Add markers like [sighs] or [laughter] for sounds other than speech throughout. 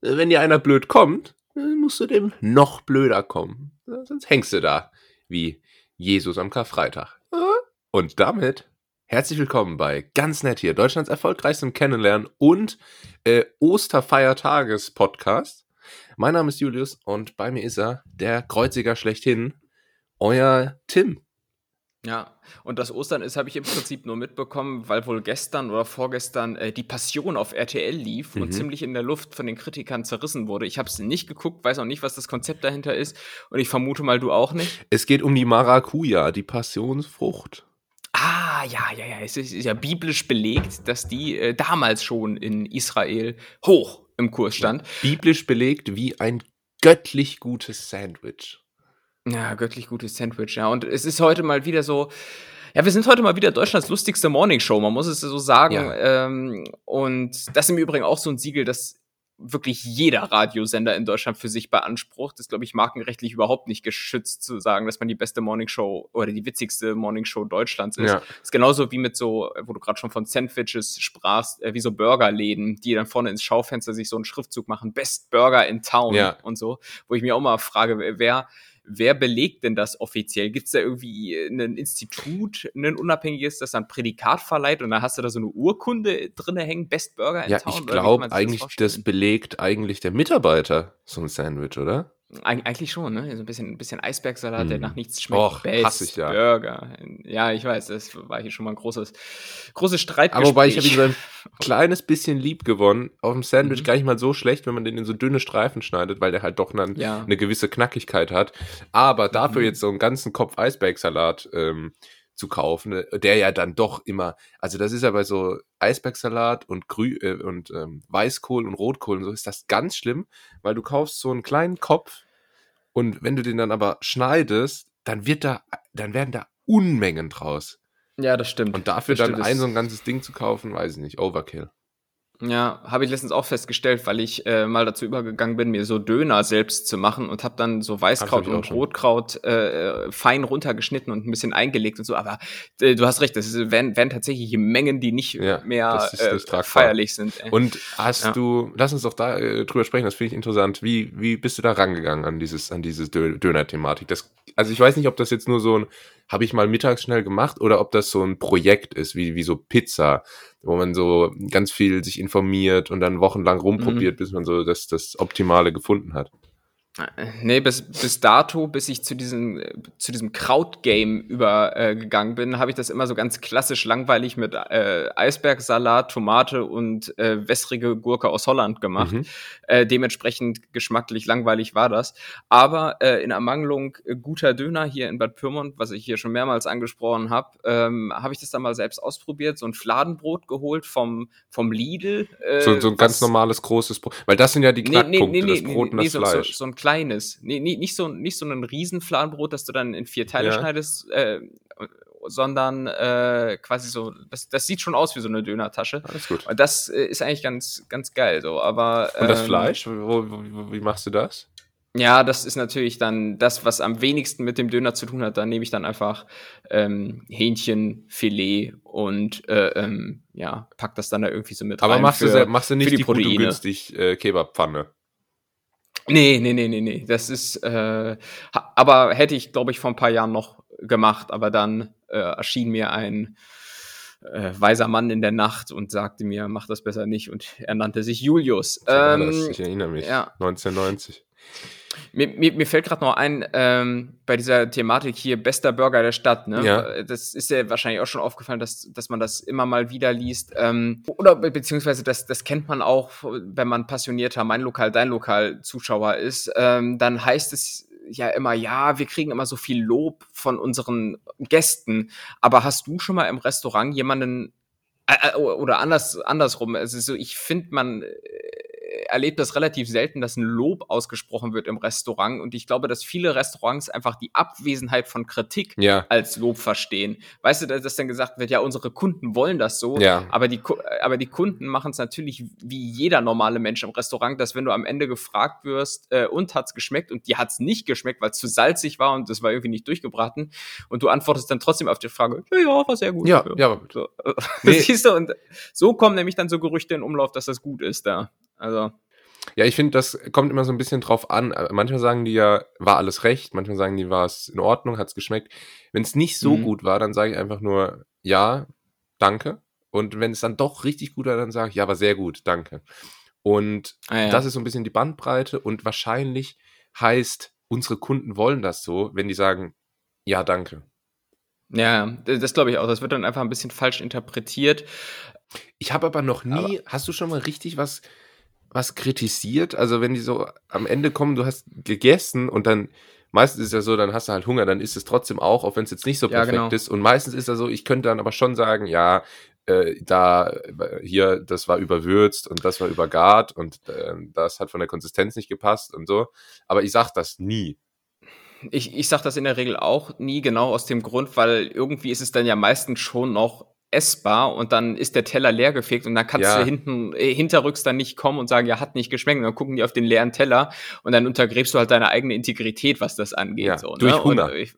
wenn dir einer blöd kommt, musst du dem noch blöder kommen. Sonst hängst du da wie Jesus am Karfreitag. Und damit herzlich willkommen bei Ganz Nett hier, Deutschlands erfolgreichstem Kennenlernen und äh, Osterfeiertages-Podcast. Mein Name ist Julius und bei mir ist er, der Kreuziger schlechthin, euer Tim. Ja, und das Ostern ist, habe ich im Prinzip nur mitbekommen, weil wohl gestern oder vorgestern äh, die Passion auf RTL lief mhm. und ziemlich in der Luft von den Kritikern zerrissen wurde. Ich habe es nicht geguckt, weiß auch nicht, was das Konzept dahinter ist und ich vermute mal, du auch nicht. Es geht um die Maracuja, die Passionsfrucht. Ah, ja, ja, ja. Es ist, ja biblisch belegt, dass die äh, damals schon in Israel hoch im Kurs stand. Biblisch belegt wie ein göttlich gutes Sandwich. Ja, göttlich gutes Sandwich, ja. Und es ist heute mal wieder so. Ja, wir sind heute mal wieder Deutschlands lustigste Morningshow, man muss es so sagen. Ja. Ähm, und das ist im Übrigen auch so ein Siegel, das wirklich jeder Radiosender in Deutschland für sich beansprucht. Das ist, glaube ich, markenrechtlich überhaupt nicht geschützt zu sagen, dass man die beste Morningshow oder die witzigste Morningshow Deutschlands ist. Ja. Das ist genauso wie mit so, wo du gerade schon von Sandwiches sprachst, äh, wie so Burgerläden, die dann vorne ins Schaufenster sich so einen Schriftzug machen, Best Burger in Town ja. und so, wo ich mir auch mal frage, wer wer belegt denn das offiziell? Gibt es da irgendwie ein Institut, ein unabhängiges, das dann Prädikat verleiht und dann hast du da so eine Urkunde drin hängen, Best Burger in ja, Town? Ja, ich glaube eigentlich, das, das belegt eigentlich der Mitarbeiter so ein Sandwich, oder? Eig eigentlich schon, ne? So ein bisschen, ein bisschen Eisbergsalat, hm. der nach nichts schmeckt. Och, Best ich ja. Burger. Ja, ich weiß, das war hier schon mal ein großes, großes Streitgespräch. Aber wobei ich habe ihn so ein [laughs] kleines bisschen lieb gewonnen. Auf dem Sandwich mhm. gar nicht mal so schlecht, wenn man den in so dünne Streifen schneidet, weil der halt doch dann ja. eine gewisse Knackigkeit hat. Aber dafür mhm. jetzt so einen ganzen Kopf Eisbergsalat ähm, zu kaufen, äh, der ja dann doch immer, also das ist ja bei so Eisbergsalat und Grü äh, und ähm, Weißkohl und Rotkohl und so ist das ganz schlimm, weil du kaufst so einen kleinen Kopf und wenn du den dann aber schneidest, dann wird da, dann werden da Unmengen draus. Ja, das stimmt. Und dafür das dann stimmt. ein so ein ganzes Ding zu kaufen, weiß ich nicht, Overkill. Ja, habe ich letztens auch festgestellt, weil ich äh, mal dazu übergegangen bin, mir so Döner selbst zu machen und habe dann so Weißkraut und Rotkraut äh, fein runtergeschnitten und ein bisschen eingelegt und so. Aber äh, du hast recht, das ist, werden, werden tatsächlich Mengen, die nicht ja, mehr das das äh, feierlich sind. Ey. Und hast ja. du, lass uns doch da äh, drüber sprechen, das finde ich interessant. Wie, wie bist du da rangegangen an dieses, an dieses Döner-Thematik? also ich weiß nicht, ob das jetzt nur so ein habe ich mal mittags schnell gemacht oder ob das so ein Projekt ist, wie, wie so Pizza, wo man so ganz viel sich informiert und dann wochenlang rumprobiert, mhm. bis man so das, das Optimale gefunden hat. Nee, bis, bis dato, bis ich zu diesem, zu diesem Krautgame übergegangen äh, bin, habe ich das immer so ganz klassisch langweilig mit äh, Eisbergsalat, Tomate und äh, wässrige Gurke aus Holland gemacht. Mhm. Äh, dementsprechend geschmacklich langweilig war das. Aber äh, in Ermangelung guter Döner hier in Bad Pyrmont, was ich hier schon mehrmals angesprochen habe, ähm, habe ich das dann mal selbst ausprobiert, so ein Fladenbrot geholt vom, vom Lidl. Äh, so, so ein ganz normales großes Brot. Weil das sind ja die Knackpunkte, nee, nee, nee, das Brot und das Fleisch. So, so ein kleines. Nee, nee, nicht, so, nicht so ein Riesenfladenbrot, das du dann in vier Teile ja. schneidest, äh, sondern äh, quasi so, das, das sieht schon aus wie so eine Dönertasche. Alles gut. Und das äh, ist eigentlich ganz, ganz geil so. Aber, ähm, Und das ähm, Fleisch, wo, wo, wie machst du das? Ja, das ist natürlich dann das, was am wenigsten mit dem Döner zu tun hat. Da nehme ich dann einfach ähm, Hähnchenfilet und äh, ähm, ja, pack das dann da irgendwie so mit Aber rein. Aber machst, du, machst du nicht die, die Proteine. günstig äh, Kebabpfanne? Nee, nee, nee, nee, nee. Das ist, äh, aber hätte ich, glaube ich, vor ein paar Jahren noch gemacht, aber dann äh, erschien mir ein äh, weiser Mann in der Nacht und sagte mir, mach das besser nicht. Und er nannte sich Julius. Ähm, ich erinnere mich. Ja. 1990. Mir, mir, mir fällt gerade noch ein, ähm, bei dieser Thematik hier, bester Burger der Stadt, ne? Ja. Das ist ja wahrscheinlich auch schon aufgefallen, dass, dass man das immer mal wieder liest. Ähm, oder beziehungsweise das, das kennt man auch, wenn man passionierter Mein Lokal, Dein Lokal Zuschauer ist. Ähm, dann heißt es ja immer, ja, wir kriegen immer so viel Lob von unseren Gästen. Aber hast du schon mal im Restaurant jemanden äh, äh oder anders andersrum? Also so, ich finde, man erlebe das relativ selten, dass ein Lob ausgesprochen wird im Restaurant. Und ich glaube, dass viele Restaurants einfach die Abwesenheit von Kritik ja. als Lob verstehen. Weißt du, dass dann gesagt wird, ja, unsere Kunden wollen das so, ja. aber, die, aber die Kunden machen es natürlich wie jeder normale Mensch im Restaurant, dass wenn du am Ende gefragt wirst, äh, und hat's geschmeckt und dir hat's nicht geschmeckt, weil es zu salzig war und das war irgendwie nicht durchgebraten und du antwortest dann trotzdem auf die Frage, ja, ja, war sehr gut. Ja, ja. So, [laughs] nee. Siehst du, und so kommen nämlich dann so Gerüchte in Umlauf, dass das gut ist da. Also. Ja, ich finde, das kommt immer so ein bisschen drauf an. Äh, manchmal sagen die ja, war alles recht, manchmal sagen die, war es in Ordnung, hat es geschmeckt. Wenn es nicht so mhm. gut war, dann sage ich einfach nur, ja, danke. Und wenn es dann doch richtig gut war, dann sage ich, ja, war sehr gut, danke. Und ah, ja. das ist so ein bisschen die Bandbreite und wahrscheinlich heißt, unsere Kunden wollen das so, wenn die sagen, ja, danke. Ja, das glaube ich auch. Das wird dann einfach ein bisschen falsch interpretiert. Ich habe aber noch nie, aber hast du schon mal richtig was, was kritisiert? Also wenn die so am Ende kommen, du hast gegessen und dann, meistens ist ja so, dann hast du halt Hunger, dann ist es trotzdem auch, auch wenn es jetzt nicht so perfekt ja, genau. ist. Und meistens ist es so, ich könnte dann aber schon sagen, ja, äh, da hier, das war überwürzt und das war übergart und äh, das hat von der Konsistenz nicht gepasst und so. Aber ich sag das nie. Ich, ich sage das in der Regel auch nie, genau aus dem Grund, weil irgendwie ist es dann ja meistens schon noch essbar und dann ist der Teller leergefegt und dann kannst ja. du hinten äh, hinterrücks dann nicht kommen und sagen, ja, hat nicht geschmeckt und dann gucken die auf den leeren Teller und dann untergräbst du halt deine eigene Integrität, was das angeht. Ja, so, durch ne? Hunger. Ich,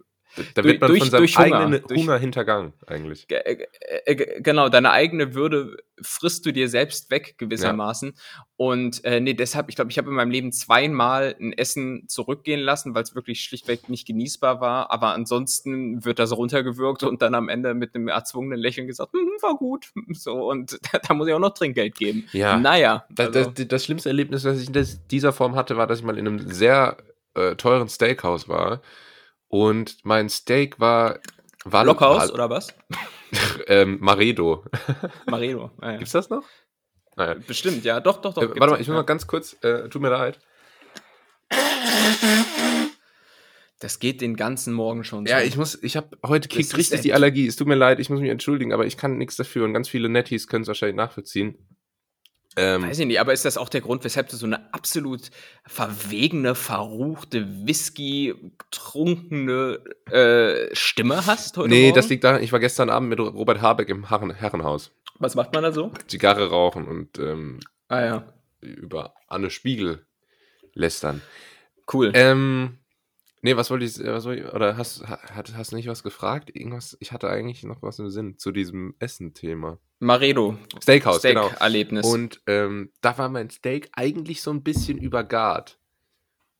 da wird man durch, von seinem durch eigenen Hunger, Hunger hintergangen, eigentlich. Äh, äh, genau, deine eigene Würde frisst du dir selbst weg, gewissermaßen. Ja. Und äh, nee, deshalb, ich glaube, ich habe in meinem Leben zweimal ein Essen zurückgehen lassen, weil es wirklich schlichtweg nicht genießbar war. Aber ansonsten wird das runtergewürgt und dann am Ende mit einem erzwungenen Lächeln gesagt, hm, war gut. [laughs] So, und [laughs] da, da, muss ich auch noch Trinkgeld geben. Ja. Naja. Also. Das, das, das, schlimmste Erlebnis, das ich in dieser Form hatte, war, dass ich mal in einem sehr äh, teuren Steakhouse war und mein Steak war. war Blockhaus oder was? [laughs] ähm, Maredo. Maredo. Ah, ja. Gibt's das noch? Naja. Bestimmt, ja, doch, doch, doch. Äh, warte mal, ich muss ja. mal ganz kurz, äh, tut mir leid. Das geht den ganzen Morgen schon so. Ja, ich muss, ich habe heute kriegt richtig die Allergie. Es tut mir leid, ich muss mich entschuldigen, aber ich kann nichts dafür und ganz viele Netties können es wahrscheinlich nachvollziehen. Ähm, Weiß ich nicht, aber ist das auch der Grund, weshalb du so eine absolut verwegene, verruchte, Whisky-trunkene äh, Stimme hast heute Nee, Morgen? das liegt daran, ich war gestern Abend mit Robert Habeck im Herren Herrenhaus. Was macht man da so? Zigarre rauchen und ähm, ah, ja. über Anne Spiegel lästern. Cool. Ähm, Nee, was wollte ich, was wollte ich oder hast, hast, hast du nicht was gefragt? Irgendwas, ich hatte eigentlich noch was im Sinn zu diesem Essen-Thema. Maredo. Steakhouse, Steak genau. Erlebnis. Und ähm, da war mein Steak eigentlich so ein bisschen übergart.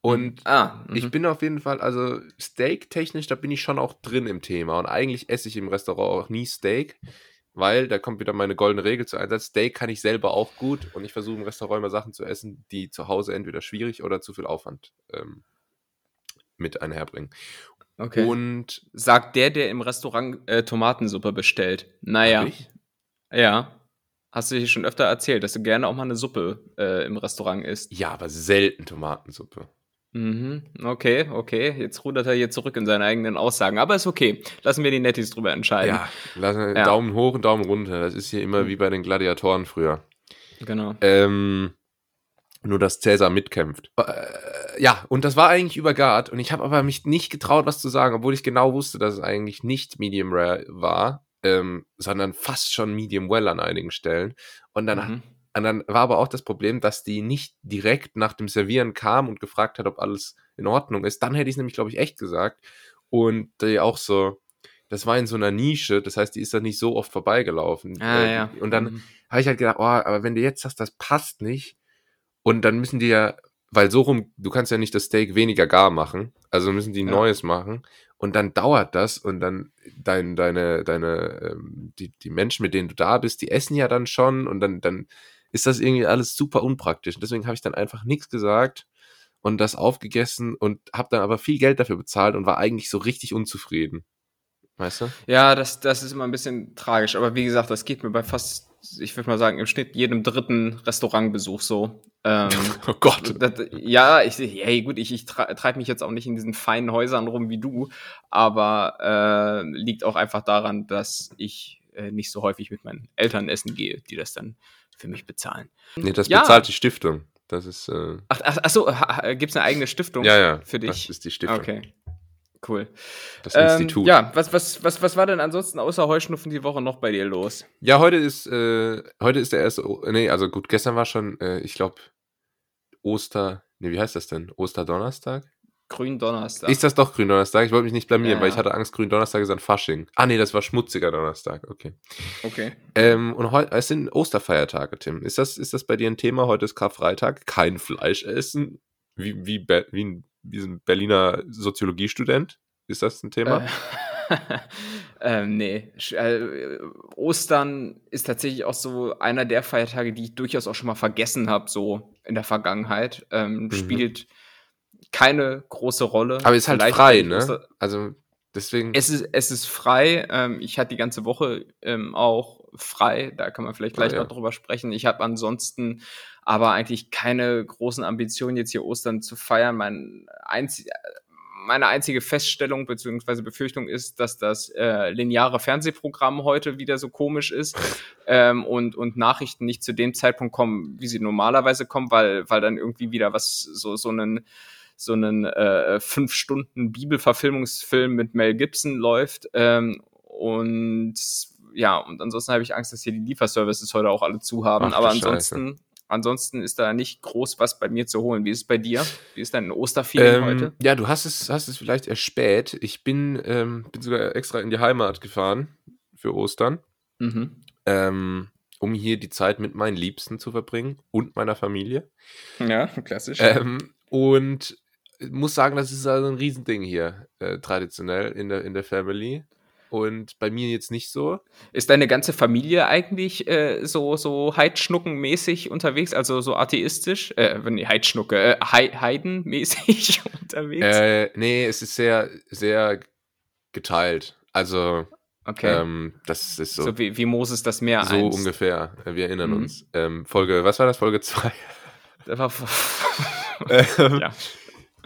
Und ah, ich mhm. bin auf jeden Fall, also Steak-technisch, da bin ich schon auch drin im Thema. Und eigentlich esse ich im Restaurant auch nie Steak, weil da kommt wieder meine goldene Regel zu Einsatz. Steak kann ich selber auch gut und ich versuche im Restaurant immer Sachen zu essen, die zu Hause entweder schwierig oder zu viel Aufwand ähm, mit einherbringen. Okay. Und sagt der, der im Restaurant äh, Tomatensuppe bestellt. Naja. Ja. Hast du dir schon öfter erzählt, dass du gerne auch mal eine Suppe äh, im Restaurant isst? Ja, aber selten Tomatensuppe. Mhm, okay, okay. Jetzt rudert er hier zurück in seine eigenen Aussagen. Aber ist okay. Lassen wir die Nettis drüber entscheiden. Ja, lassen ja. Daumen hoch und Daumen runter. Das ist hier immer mhm. wie bei den Gladiatoren früher. Genau. Ähm, nur, dass Cäsar mitkämpft. Äh, ja, und das war eigentlich übergart. Und ich habe aber mich nicht getraut, was zu sagen, obwohl ich genau wusste, dass es eigentlich nicht Medium Rare war, ähm, sondern fast schon Medium Well an einigen Stellen. Und dann, mhm. und dann war aber auch das Problem, dass die nicht direkt nach dem Servieren kam und gefragt hat, ob alles in Ordnung ist. Dann hätte ich es nämlich, glaube ich, echt gesagt. Und die auch so, das war in so einer Nische, das heißt, die ist da nicht so oft vorbeigelaufen. Ah, äh, ja. Und dann mhm. habe ich halt gedacht, oh, aber wenn du jetzt sagst, das passt nicht, und dann müssen die ja, weil so rum, du kannst ja nicht das Steak weniger gar machen, also müssen die ja. Neues machen. Und dann dauert das und dann dein, deine, deine, ähm, die, die Menschen, mit denen du da bist, die essen ja dann schon und dann, dann ist das irgendwie alles super unpraktisch. Und deswegen habe ich dann einfach nichts gesagt und das aufgegessen und habe dann aber viel Geld dafür bezahlt und war eigentlich so richtig unzufrieden. Weißt du? Ja, das, das ist immer ein bisschen tragisch. Aber wie gesagt, das geht mir bei fast, ich würde mal sagen, im Schnitt jedem dritten Restaurantbesuch so. Ähm, [laughs] oh Gott. Das, ja, ich, hey, gut, ich, ich treibe mich jetzt auch nicht in diesen feinen Häusern rum wie du, aber äh, liegt auch einfach daran, dass ich äh, nicht so häufig mit meinen Eltern essen gehe, die das dann für mich bezahlen. Nee, das ja. bezahlt die Stiftung. Das ist. Äh ach, ach, ach so, gibt es eine eigene Stiftung ja, ja, für dich? Das ist die Stiftung. Okay. Cool. Das Institut. Ähm, ja, was, was, was, was war denn ansonsten außer Heuschnupfen die Woche noch bei dir los? Ja, heute ist, äh, heute ist der erste, nee, also gut, gestern war schon, äh, ich glaube, Oster, nee, wie heißt das denn? Osterdonnerstag? Gründonnerstag. Ist das doch Gründonnerstag? Ich wollte mich nicht blamieren, ja, weil ich hatte Angst, Gründonnerstag ist ein Fasching. Ah, nee, das war schmutziger Donnerstag. Okay. Okay. Ähm, und heute, es sind Osterfeiertage, Tim. Ist das, ist das bei dir ein Thema? Heute ist Karfreitag. Kein Fleisch essen. Wie, wie, wie, ein, wie ein Berliner Soziologiestudent. Ist das ein Thema? Äh, [laughs] ähm, nee. Äh, Ostern ist tatsächlich auch so einer der Feiertage, die ich durchaus auch schon mal vergessen habe, so in der Vergangenheit. Ähm, mhm. Spielt keine große Rolle. Aber ist halt Vielleicht frei, ne? Also deswegen. Es ist, es ist frei. Ähm, ich hatte die ganze Woche ähm, auch frei. Da kann man vielleicht gleich ah, ja. noch drüber sprechen. Ich habe ansonsten aber eigentlich keine großen Ambitionen, jetzt hier Ostern zu feiern. Mein einzig, meine einzige Feststellung bzw. Befürchtung ist, dass das äh, lineare Fernsehprogramm heute wieder so komisch ist ähm, und, und Nachrichten nicht zu dem Zeitpunkt kommen, wie sie normalerweise kommen, weil, weil dann irgendwie wieder was so, so einen so einen äh, fünf Stunden Bibelverfilmungsfilm mit Mel Gibson läuft. Ähm, und ja, und ansonsten habe ich Angst, dass hier die Lieferservices heute auch alle zu haben. Ach, Aber ansonsten, ansonsten ist da nicht groß was bei mir zu holen. Wie ist es bei dir? Wie ist dein Osterfeeling ähm, heute? Ja, du hast es, hast es vielleicht erspät. Ich bin, ähm, bin sogar extra in die Heimat gefahren für Ostern. Mhm. Ähm, um hier die Zeit mit meinen Liebsten zu verbringen und meiner Familie. Ja, klassisch. Ähm, und muss sagen, das ist also ein Riesending hier, äh, traditionell in der, in der Family. Und bei mir jetzt nicht so. Ist deine ganze Familie eigentlich äh, so, so Heidschnucken-mäßig unterwegs, also so atheistisch? Äh, nee, Heidschnucke, äh, Heidenmäßig [laughs] unterwegs? Äh, nee, es ist sehr, sehr geteilt. Also, okay. Ähm, das ist so. So wie, wie Moses das Meer So einst. ungefähr. Wir erinnern mhm. uns. Ähm, Folge, was war das? Folge 2? Das war. ähm, [laughs] [laughs] ja.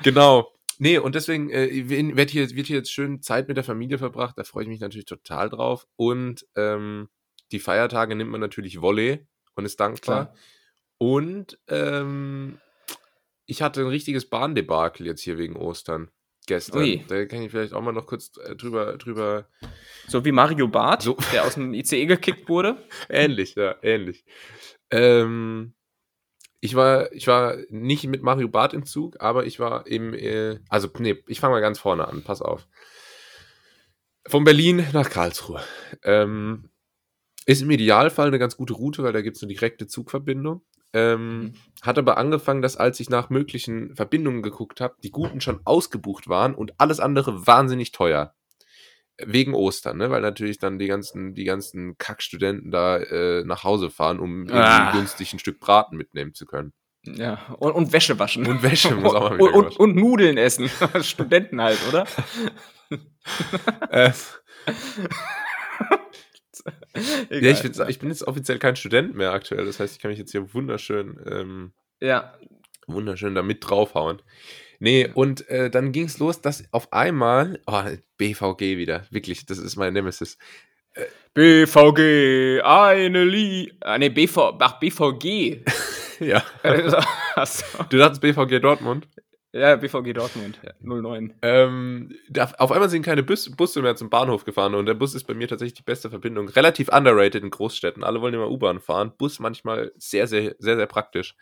Genau. Nee, und deswegen äh, wird, hier, wird hier jetzt schön Zeit mit der Familie verbracht. Da freue ich mich natürlich total drauf. Und ähm, die Feiertage nimmt man natürlich Volley und ist dankbar. Klar. Und ähm, ich hatte ein richtiges Bahndebakel jetzt hier wegen Ostern gestern. Ui. Da kann ich vielleicht auch mal noch kurz äh, drüber, drüber. So wie Mario Barth, so. der aus dem ICE gekickt wurde. [laughs] ähnlich, ja, ähnlich. Ähm, ich war, ich war nicht mit Mario Barth im Zug, aber ich war im, äh, also nee, ich fange mal ganz vorne an, pass auf. Von Berlin nach Karlsruhe. Ähm, ist im Idealfall eine ganz gute Route, weil da gibt es eine direkte Zugverbindung. Ähm, mhm. Hat aber angefangen, dass als ich nach möglichen Verbindungen geguckt habe, die guten schon ausgebucht waren und alles andere wahnsinnig teuer wegen Ostern, ne? weil natürlich dann die ganzen, die ganzen Kackstudenten da äh, nach Hause fahren, um ah. günstig ein Stück Braten mitnehmen zu können. Ja, und, und Wäsche waschen. Und Wäsche muss auch mal wieder und, und, und Nudeln essen. [laughs] Studenten halt, oder? äh. [laughs] ja, ich, ich, bin jetzt offiziell kein Student mehr aktuell. Das heißt, ich kann mich jetzt hier wunderschön, ähm, ja. wunderschön da mit draufhauen. Nee, und äh, dann ging es los, dass auf einmal, oh, BVG wieder, wirklich, das ist mein Nemesis. Äh, BVG, eine Lie. Ah, nee, BV, ach, BVG. [laughs] ja. [laughs] du dachtest BVG Dortmund? Ja, BVG Dortmund, ja, 09. Ähm, da, auf einmal sind keine Bus, Busse mehr zum Bahnhof gefahren und der Bus ist bei mir tatsächlich die beste Verbindung. Relativ underrated in Großstädten. Alle wollen immer U-Bahn fahren. Bus manchmal sehr, sehr, sehr, sehr praktisch.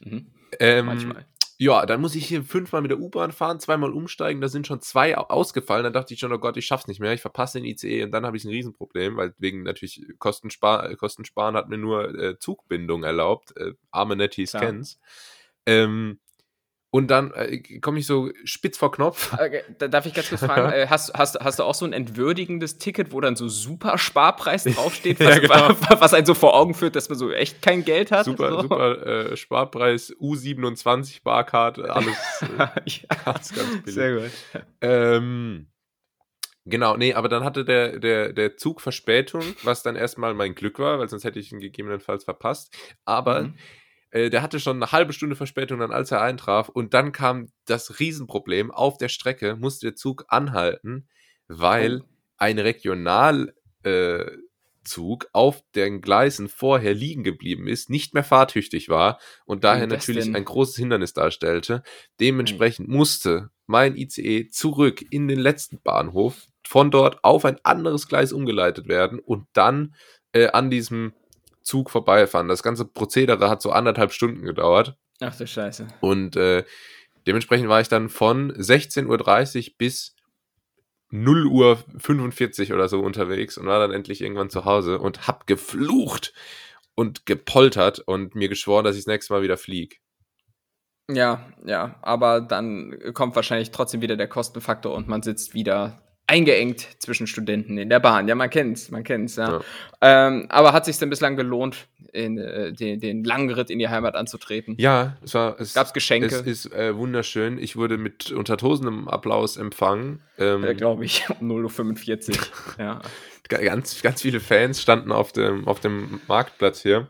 Mhm. Ähm, manchmal. Ja, dann muss ich hier fünfmal mit der U-Bahn fahren, zweimal umsteigen, da sind schon zwei ausgefallen. Dann dachte ich schon, oh Gott, ich schaff's nicht mehr, ich verpasse den ICE und dann habe ich ein Riesenproblem, weil wegen natürlich Kostenspar Kostensparen hat mir nur äh, Zugbindung erlaubt. Äh, arme Netties ja. Ähm, und dann äh, komme ich so spitz vor Knopf. [laughs] Okay, da darf ich ganz kurz fragen, [laughs] äh, hast, hast, hast du auch so ein entwürdigendes Ticket, wo dann so super Sparpreis [laughs] draufsteht, was, ja, genau. was einen so vor Augen führt, dass man so echt kein Geld hat? Super, so? super äh, Sparpreis, U27 Barcard, alles äh, ja, ganz, ganz billig. Sehr gut. Ähm, Genau, nee, aber dann hatte der, der, der Zug Verspätung, was dann erstmal mein Glück war, weil sonst hätte ich ihn gegebenenfalls verpasst. Aber mhm. Äh, der hatte schon eine halbe Stunde Verspätung dann, als er eintraf. Und dann kam das Riesenproblem. Auf der Strecke musste der Zug anhalten, weil oh. ein Regionalzug äh, auf den Gleisen vorher liegen geblieben ist, nicht mehr fahrtüchtig war und daher natürlich denn? ein großes Hindernis darstellte. Dementsprechend mhm. musste mein ICE zurück in den letzten Bahnhof, von dort auf ein anderes Gleis umgeleitet werden und dann äh, an diesem Zug vorbeifahren. Das ganze Prozedere hat so anderthalb Stunden gedauert. Ach du Scheiße. Und äh, Dementsprechend war ich dann von 16.30 Uhr bis 0 Uhr 45 oder so unterwegs und war dann endlich irgendwann zu Hause und hab geflucht und gepoltert und mir geschworen, dass ich das nächste Mal wieder fliege. Ja, ja, aber dann kommt wahrscheinlich trotzdem wieder der Kostenfaktor und man sitzt wieder eingeengt zwischen Studenten in der Bahn. Ja, man kennt's, man kennt's, ja. ja. Ähm, aber hat sich denn bislang gelohnt, in, äh, den, den langen Ritt in die Heimat anzutreten? Ja, es war. Es, Gab's Geschenke? Es ist äh, wunderschön. Ich wurde mit untertosendem Applaus empfangen. Ähm, ja, glaube ich, um 0.45 Uhr. [laughs] ja. Ganz, ganz viele Fans standen auf dem, auf dem Marktplatz hier.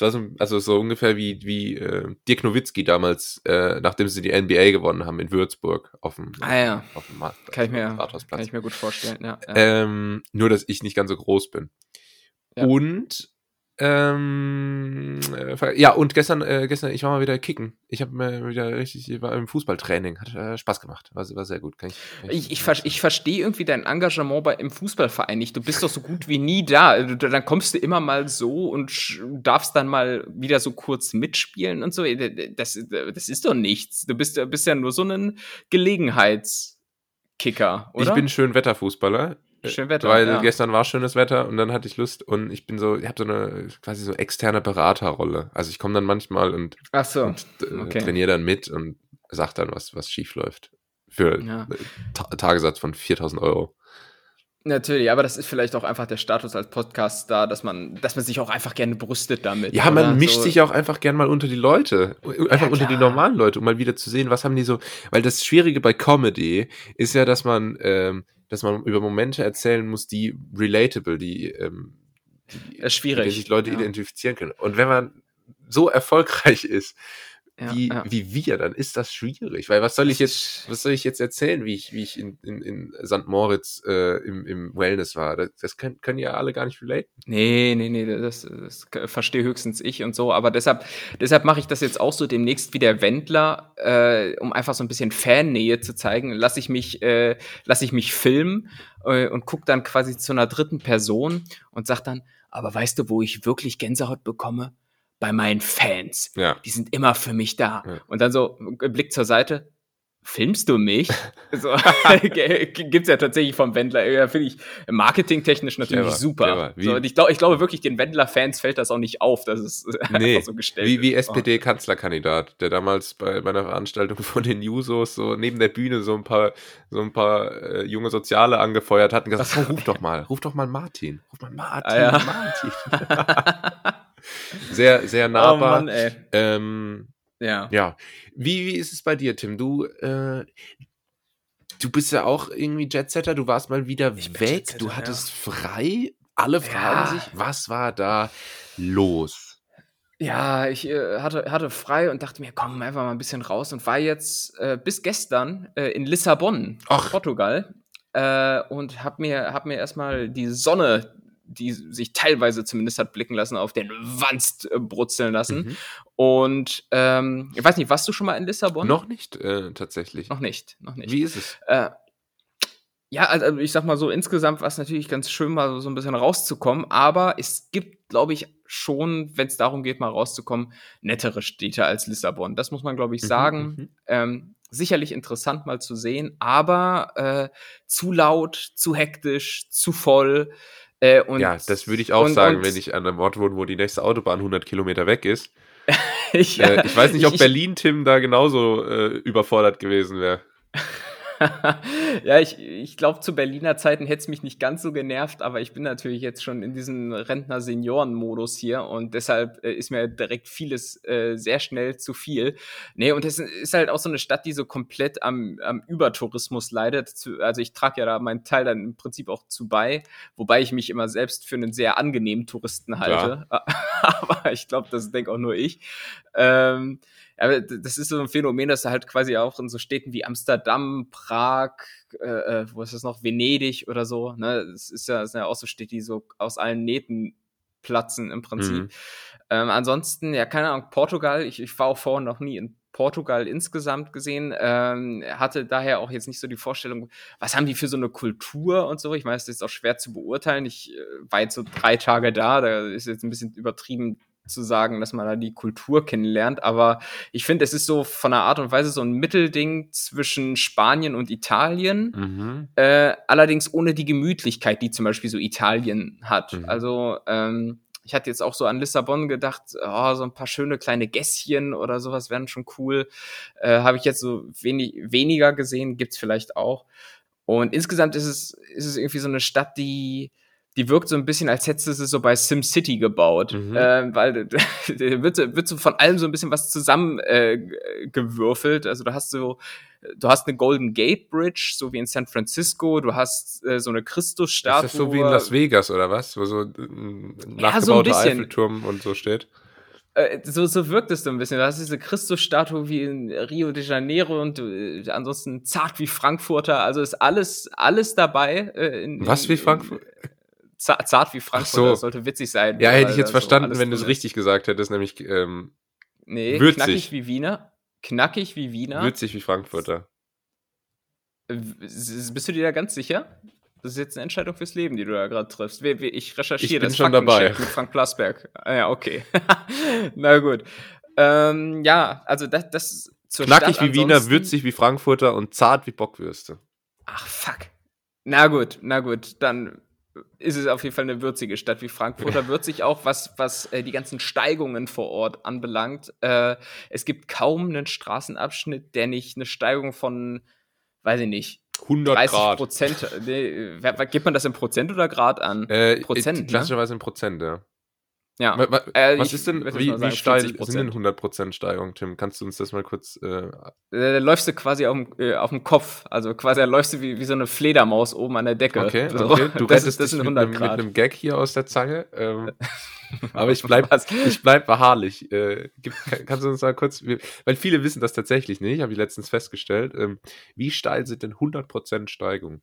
Es war so, also so ungefähr wie, wie äh, Dirk Nowitzki damals, äh, nachdem sie die NBA gewonnen haben in Würzburg auf dem, ah, ja. auf dem Markt, kann, ich mir, kann ich mir gut vorstellen, ja. ja. Ähm, nur, dass ich nicht ganz so groß bin. Ja. Und ähm, äh, ja, und gestern, äh, gestern, ich war mal wieder kicken. Ich habe mir wieder richtig, ich war im Fußballtraining, hat äh, Spaß gemacht, war, war sehr gut. Kann ich, kann ich, ich, ich, ich verstehe irgendwie dein Engagement bei, im Fußballverein nicht. Du bist doch so gut wie nie da. Du, dann kommst du immer mal so und darfst dann mal wieder so kurz mitspielen und so. Das, das ist doch nichts. Du bist, bist ja nur so ein Gelegenheitskicker, oder? Ich bin schön Wetterfußballer. Schön Wetter. Weil ja. gestern war schönes Wetter und dann hatte ich Lust und ich bin so, ich habe so eine quasi so externe Beraterrolle. Also ich komme dann manchmal und, Ach so. und äh, okay. trainiere dann mit und sag dann, was, was schief läuft. Für ja. Ta Tagessatz von 4000 Euro. Natürlich, aber das ist vielleicht auch einfach der Status als Podcast da, dass man, dass man sich auch einfach gerne brüstet damit. Ja, man mischt so. sich auch einfach gerne mal unter die Leute, einfach ja, unter die normalen Leute, um mal wieder zu sehen, was haben die so. Weil das Schwierige bei Comedy ist ja, dass man ähm, dass man über Momente erzählen muss, die relatable, die, ähm, die, die sich Leute ja. identifizieren können. Und wenn man so erfolgreich ist, ja, wie, ja. wie wir, dann ist das schwierig. Weil was soll ich jetzt, was soll ich jetzt erzählen, wie ich, wie ich in, in, in St. Moritz äh, im, im Wellness war? Das, das können, können ja alle gar nicht relaten. Nee, nee, nee, das, das verstehe höchstens ich und so. Aber deshalb, deshalb mache ich das jetzt auch so demnächst wie der Wendler, äh, um einfach so ein bisschen Fannähe zu zeigen. Lasse ich mich, äh, lasse ich mich filmen äh, und gucke dann quasi zu einer dritten Person und sag dann, aber weißt du, wo ich wirklich Gänsehaut bekomme? Bei meinen Fans. Ja. Die sind immer für mich da. Ja. Und dann so, Blick zur Seite, filmst du mich? [laughs] so, [laughs] gibt's ja tatsächlich vom Wendler. Ja, finde ich marketingtechnisch natürlich clever, super. Clever. So, ich, glaub, ich glaube wirklich, den Wendler-Fans fällt das auch nicht auf, dass es [laughs] nee, einfach so gestellt wie, wie SPD-Kanzlerkandidat, der damals bei meiner Veranstaltung von den Jusos so neben der Bühne so ein paar, so ein paar äh, junge Soziale angefeuert hat und gesagt, oh, ruf doch mal, ruf doch mal Martin. Ruf mal Martin, ah, ja. Martin. Sehr, sehr nahbar. Oh Mann, ey. Ähm, ja. Ja. Wie, wie ist es bei dir, Tim? Du, äh, du bist ja auch irgendwie Jetsetter, du warst mal wieder weg, du hattest ja. frei. Alle fragen ja. sich, was war da los? Ja, ich äh, hatte, hatte frei und dachte mir, komm, einfach mal ein bisschen raus und war jetzt äh, bis gestern äh, in Lissabon, Ach. Portugal. Äh, und hab mir, hab mir erstmal die Sonne die sich teilweise zumindest hat blicken lassen, auf den Wanst äh, brutzeln lassen. Mhm. Und ähm, ich weiß nicht, warst du schon mal in Lissabon? Noch nicht, äh, tatsächlich. Noch nicht, noch nicht. Wie ist es? Äh, ja, also ich sag mal so, insgesamt war es natürlich ganz schön, mal so ein bisschen rauszukommen, aber es gibt, glaube ich, schon, wenn es darum geht, mal rauszukommen, nettere Städte als Lissabon. Das muss man, glaube ich, mhm, sagen. Mhm, ähm, sicherlich interessant mal zu sehen, aber äh, zu laut, zu hektisch, zu voll. Äh, und, ja, das würde ich auch und, sagen, und, wenn ich an einem Ort wohne, wo die nächste Autobahn 100 Kilometer weg ist. [laughs] ich, äh, ich weiß nicht, ob Berlin-Tim da genauso äh, überfordert gewesen wäre. [laughs] ja, ich, ich glaube, zu Berliner Zeiten hätte es mich nicht ganz so genervt, aber ich bin natürlich jetzt schon in diesem Rentner-Senioren-Modus hier und deshalb äh, ist mir direkt vieles äh, sehr schnell zu viel. Nee, und es ist halt auch so eine Stadt, die so komplett am, am Übertourismus leidet. Also ich trage ja da meinen Teil dann im Prinzip auch zu bei, wobei ich mich immer selbst für einen sehr angenehmen Touristen halte. Ja. [laughs] aber ich glaube, das denke auch nur ich. Ähm, aber das ist so ein Phänomen, dass du halt quasi auch in so Städten wie Amsterdam, Prag, äh, äh, wo ist das noch, Venedig oder so, ne, das ist ja, das sind ja auch so Städte, die so aus allen Nähten platzen im Prinzip. Mhm. Ähm, ansonsten, ja, keine Ahnung, Portugal, ich, ich war auch vorher noch nie in Portugal insgesamt gesehen, ähm, hatte daher auch jetzt nicht so die Vorstellung, was haben die für so eine Kultur und so. Ich meine, es ist auch schwer zu beurteilen. Ich äh, war jetzt so drei Tage da, da ist jetzt ein bisschen übertrieben zu sagen, dass man da die Kultur kennenlernt, aber ich finde, es ist so von der Art und Weise so ein Mittelding zwischen Spanien und Italien, mhm. äh, allerdings ohne die Gemütlichkeit, die zum Beispiel so Italien hat. Mhm. Also ähm, ich hatte jetzt auch so an Lissabon gedacht, oh, so ein paar schöne kleine Gässchen oder sowas wären schon cool. Äh, Habe ich jetzt so wenig, weniger gesehen, gibt's vielleicht auch. Und insgesamt ist es, ist es irgendwie so eine Stadt, die die wirkt so ein bisschen, als hättest du sie so bei SimCity gebaut. Mhm. Äh, weil [laughs] wird, wird so von allem so ein bisschen was zusammengewürfelt. Äh, also du hast so, du hast eine Golden Gate Bridge, so wie in San Francisco, du hast äh, so eine Christusstatue. Ist das so wie in Las Vegas oder was? Wo so ein nachgebauter ja, so Eiffelturm und so steht? Äh, so, so wirkt es so ein bisschen. Du hast diese Christusstatue wie in Rio de Janeiro und äh, ansonsten zart wie Frankfurter. Also ist alles, alles dabei. Äh, in, was wie Frankfurt? Zart wie Frankfurt, so. das sollte witzig sein. Ja, hätte ich jetzt verstanden, so wenn du es richtig gesagt hättest, nämlich ähm, nee, würzig. knackig wie Wiener. Knackig wie Wiener. Würzig wie Frankfurter. Bist du dir da ganz sicher? Das ist jetzt eine Entscheidung fürs Leben, die du da gerade triffst. Ich recherchiere ich bin das schon dabei. mit Frank Plasberg. Ah, ja, okay. [laughs] Na gut. Ähm, ja, also das, das zur Knackig Stadt wie Wiener, würzig wie Frankfurter und zart wie Bockwürste. Ach, fuck. Na gut, na gut, dann ist es auf jeden Fall eine würzige Stadt wie Frankfurt. Da würzig auch, was, was äh, die ganzen Steigungen vor Ort anbelangt. Äh, es gibt kaum einen Straßenabschnitt, der nicht eine Steigung von, weiß ich nicht, 100 30 Grad. Prozent. Nee, gibt man das in Prozent oder Grad an? Äh, Prozent. Ne? Klassischerweise ne? in Prozent, ja. Ja. Was, äh, was ist denn, wie, sagen, wie steil sind denn 100% Steigung, Tim? Kannst du uns das mal kurz. Äh, äh da läufst du quasi auf dem, äh, auf dem Kopf. Also quasi da läufst du wie, wie so eine Fledermaus oben an der Decke. Okay, okay. Du [laughs] das rettest das dich mit, einem, mit einem Gag hier aus der Zange. Ähm, [laughs] aber ich bleib, ich bleib beharrlich. Äh, gib, kannst du uns mal kurz, weil viele wissen das tatsächlich nicht, habe ich letztens festgestellt. Ähm, wie steil sind denn 100% Steigung?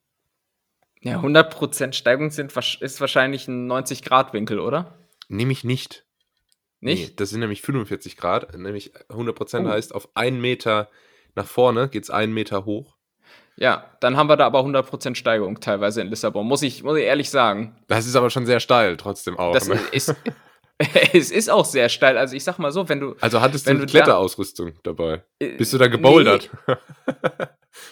Ja, 100% Steigung sind, ist wahrscheinlich ein 90-Grad-Winkel, oder? Nehme ich nicht. Nicht? Nee, das sind nämlich 45 Grad. Nämlich 100% oh. heißt, auf einen Meter nach vorne geht es einen Meter hoch. Ja, dann haben wir da aber 100% Steigung teilweise in Lissabon, muss ich, muss ich ehrlich sagen. Das ist aber schon sehr steil trotzdem auch. Das ne? ist, [laughs] es ist auch sehr steil. Also ich sag mal so, wenn du. Also hattest du, du Kletterausrüstung da, dabei? Äh, Bist du da gebouldert? Nee. [laughs]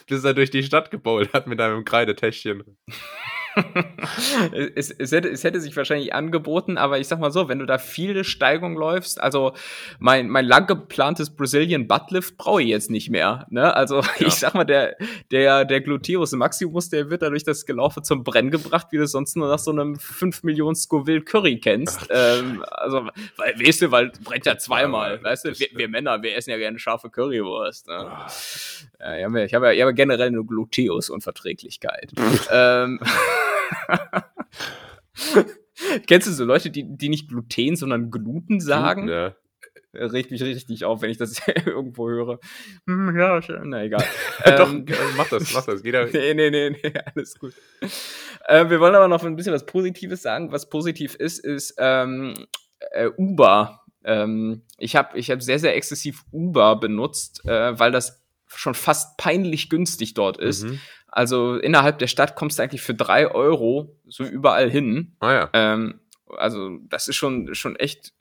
Bist du da durch die Stadt gebouldert mit deinem Kreidetäschchen? [laughs] [laughs] es, es, hätte, es hätte sich wahrscheinlich angeboten, aber ich sag mal so, wenn du da viele Steigung läufst, also mein, mein lang geplantes Brazilian Buttlift brauche ich jetzt nicht mehr. Ne? Also [laughs] ja. ich sag mal, der, der, der Gluteus Maximus, der wird dadurch das Gelaufe zum Brennen gebracht, wie du sonst nur nach so einem 5 Millionen Scoville Curry kennst. [laughs] ähm, also, weil, weißt du, weil brennt ja zweimal. Ja, weißt du, wir, wir, Männer, wir essen ja gerne scharfe Currywurst. Ne? Ja, ich habe ja, ich hab ja generell eine Gluteus-Unverträglichkeit. ähm, [laughs] Kennst du so Leute, die, die nicht Gluten, sondern Gluten sagen? Ja. Regt mich richtig auf, wenn ich das [laughs] irgendwo höre. Hm, ja, schön, na egal. [laughs] Doch, ähm, mach das, mach das. Geht nee, nee, nee, nee, alles gut. Äh, wir wollen aber noch ein bisschen was Positives sagen. Was positiv ist, ist ähm, äh, Uber. Ähm, ich habe ich hab sehr, sehr exzessiv Uber benutzt, äh, weil das schon fast peinlich günstig dort ist. Mhm. Also innerhalb der Stadt kommst du eigentlich für drei Euro so überall hin. Ah ja. Ähm, also das ist schon, schon echt,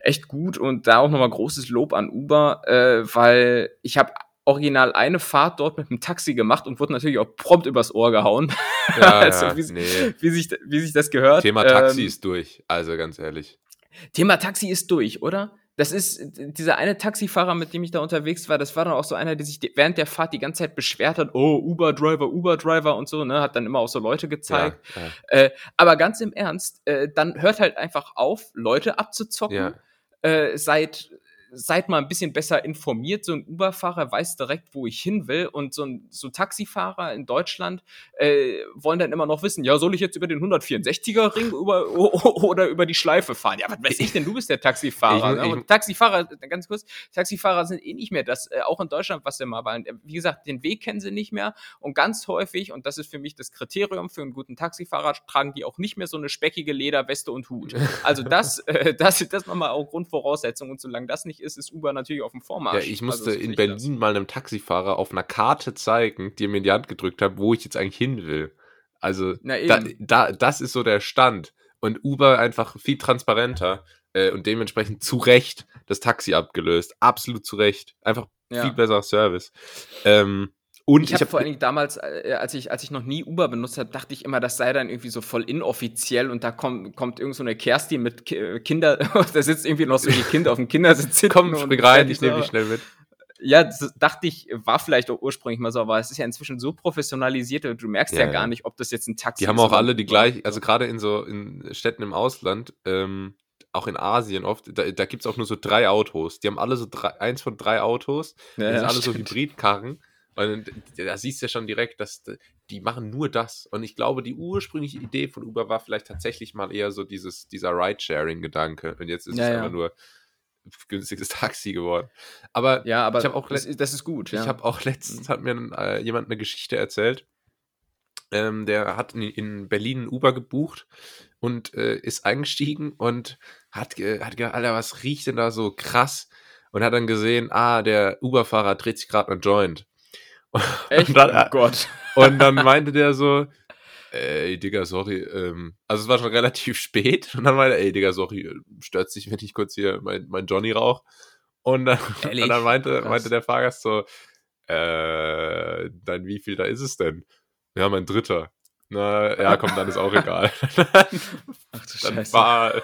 echt gut und da auch nochmal großes Lob an Uber, äh, weil ich habe original eine Fahrt dort mit dem Taxi gemacht und wurde natürlich auch prompt übers Ohr gehauen. Ja, [laughs] also, ja, wie, nee. wie, sich, wie sich das gehört. Thema Taxi ähm, ist durch, also ganz ehrlich. Thema Taxi ist durch, oder? Das ist dieser eine Taxifahrer, mit dem ich da unterwegs war, das war dann auch so einer, der sich während der Fahrt die ganze Zeit beschwert hat, oh, Uber-Driver, Uber-Driver und so, ne, hat dann immer auch so Leute gezeigt. Ja, ja. Äh, aber ganz im Ernst, äh, dann hört halt einfach auf, Leute abzuzocken. Ja. Äh, seit seid mal ein bisschen besser informiert. So ein Uber-Fahrer weiß direkt, wo ich hin will. Und so ein so Taxifahrer in Deutschland äh, wollen dann immer noch wissen, ja, soll ich jetzt über den 164er Ring über, [laughs] oder über die Schleife fahren? Ja, was weiß ich denn? Du bist der Taxifahrer. Ich, ne? Und Taxifahrer, ganz kurz, Taxifahrer sind eh nicht mehr das, äh, auch in Deutschland, was sie mal waren. Wie gesagt, den Weg kennen sie nicht mehr. Und ganz häufig, und das ist für mich das Kriterium für einen guten Taxifahrer, tragen die auch nicht mehr so eine speckige Lederweste und Hut. Also das, [laughs] äh, das, das nochmal auch Grundvoraussetzung. Und solange das nicht ist, ist Uber natürlich auf dem Vormarsch. Ja, ich musste also, in Berlin das. mal einem Taxifahrer auf einer Karte zeigen, die er mir in die Hand gedrückt hat, wo ich jetzt eigentlich hin will. Also da, da, das ist so der Stand. Und Uber einfach viel transparenter. äh, und dementsprechend zu Recht das Taxi abgelöst. Absolut zu Recht. Einfach ja. viel besserer Service. Ähm, und ich habe hab vor allen Dingen damals, äh, als, ich, als ich noch nie Uber benutzt habe, dachte ich immer, das sei dann irgendwie so voll inoffiziell und da kommt, kommt irgend so eine Kerstin mit Ki äh, Kinder, [laughs] da sitzt irgendwie noch so ein Kind auf dem Kindersitz. [laughs] Komm, spring rein, ich nehme dich schnell mit. Ja, das dachte ich, war vielleicht auch ursprünglich mal so, aber es ist ja inzwischen so professionalisiert, du merkst ja, ja gar nicht, ob das jetzt ein Taxi ist. Die haben auch alle die gleichen, also gerade in so in Städten im Ausland, ähm, auch in Asien oft, da, da gibt es auch nur so drei Autos. Die haben alle so drei, eins von drei Autos. Ja, die sind alle so Hybridkarren. Und da siehst du ja schon direkt, dass die machen nur das. Und ich glaube, die ursprüngliche Idee von Uber war vielleicht tatsächlich mal eher so dieses, dieser Ride-Sharing-Gedanke. Und jetzt ist ja, es ja. einfach nur günstiges [laughs] Taxi geworden. Aber, ja, aber ich auch das, das, ist gut. Ich ja. habe auch [laughs] letztens hat mir äh, jemand eine Geschichte erzählt. Ähm, der hat in, in, Berlin Uber gebucht und äh, ist eingestiegen und hat, hat gedacht, Alter, was riecht denn da so krass? Und hat dann gesehen, ah, der Uber-Fahrer dreht sich gerade ein Joint. [laughs] Echt? Und dann, oh Gott. [laughs] Und dann meinte der so, ey, Digga, sorry, ähm, also es war schon relativ spät und dann meinte er, ey, Digga, sorry, stört sich, wenn ich kurz hier mein, mein Johnny rauch. Und dann, [laughs] und dann meinte, meinte der Fahrgast so, äh, dann wie viel da ist es denn? Ja, mein dritter. Na, ja, komm, dann ist auch egal. Ach du Scheiße. War,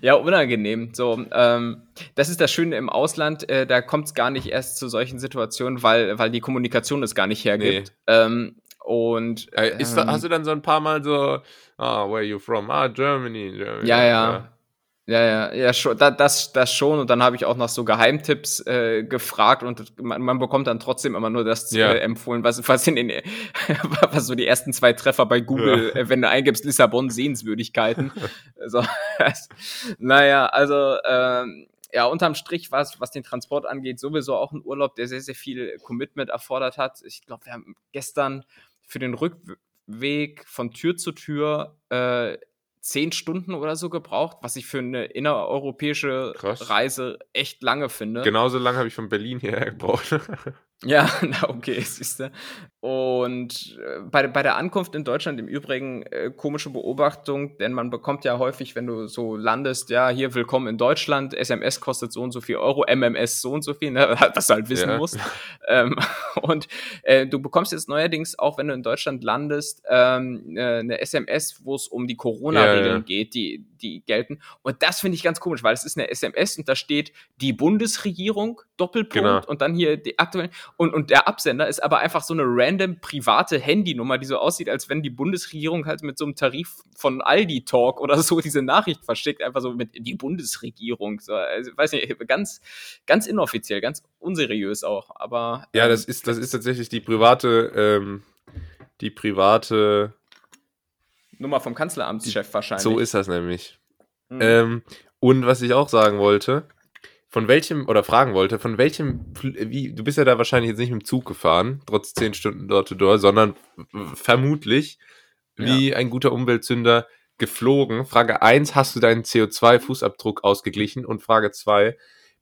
Ja, unangenehm. So, ähm, das ist das Schöne im Ausland, äh, da kommt es gar nicht erst zu solchen Situationen, weil, weil die Kommunikation es gar nicht hergibt. Nee. Ähm, und äh, ist da, hast du dann so ein paar Mal so, ah, oh, where are you from? Ah, Germany, Germany. Ja, ja. Ja, ja, ja, schon, das, das schon. Und dann habe ich auch nach so Geheimtipps äh, gefragt und man, man bekommt dann trotzdem immer nur das ja. äh, empfohlen, was, was in den, [laughs] was so die ersten zwei Treffer bei Google, ja. äh, wenn du eingibst Lissabon Sehenswürdigkeiten. [laughs] so, naja, also ähm, ja, unterm Strich war es, was den Transport angeht, sowieso auch ein Urlaub, der sehr, sehr viel Commitment erfordert hat. Ich glaube, wir haben gestern für den Rückweg von Tür zu Tür äh, zehn Stunden oder so gebraucht, was ich für eine innereuropäische Krass. Reise echt lange finde. Genauso lange habe ich von Berlin hierher gebraucht. [laughs] Ja, [laughs] na okay, siehst du. Und äh, bei, bei der Ankunft in Deutschland im Übrigen äh, komische Beobachtung, denn man bekommt ja häufig, wenn du so landest, ja, hier willkommen in Deutschland, SMS kostet so und so viel Euro, MMS so und so viel, ne, [laughs] was du halt wissen ja. musst. ähm, [laughs] und äh, du bekommst jetzt neuerdings auch, wenn du in Deutschland landest, ähm, äh, eine SMS, wo es um die Corona-Regeln ja, ja. geht, die, die gelten. Und das finde ich ganz komisch, weil es ist eine SMS und da steht die Bundesregierung, Doppelpunkt, genau. und dann hier die aktuellen. Und, und der Absender ist aber einfach so eine random private Handynummer, die so aussieht, als wenn die Bundesregierung halt mit so einem Tarif von Aldi Talk oder so diese Nachricht verschickt, einfach so mit die Bundesregierung. So, also, weiß nicht, ganz, ganz inoffiziell, ganz unseriös auch. Aber. Ähm, ja, das ist, das ist tatsächlich die private, ähm, die private Nummer vom Kanzleramtschef wahrscheinlich. So ist das nämlich. Mhm. Ähm, und was ich auch sagen wollte, von welchem, oder fragen wollte, von welchem, wie, du bist ja da wahrscheinlich jetzt nicht mit dem Zug gefahren, trotz 10 Stunden dort to door, sondern vermutlich, wie ja. ein guter Umweltsünder, geflogen. Frage 1, hast du deinen CO2-Fußabdruck ausgeglichen? Und Frage 2,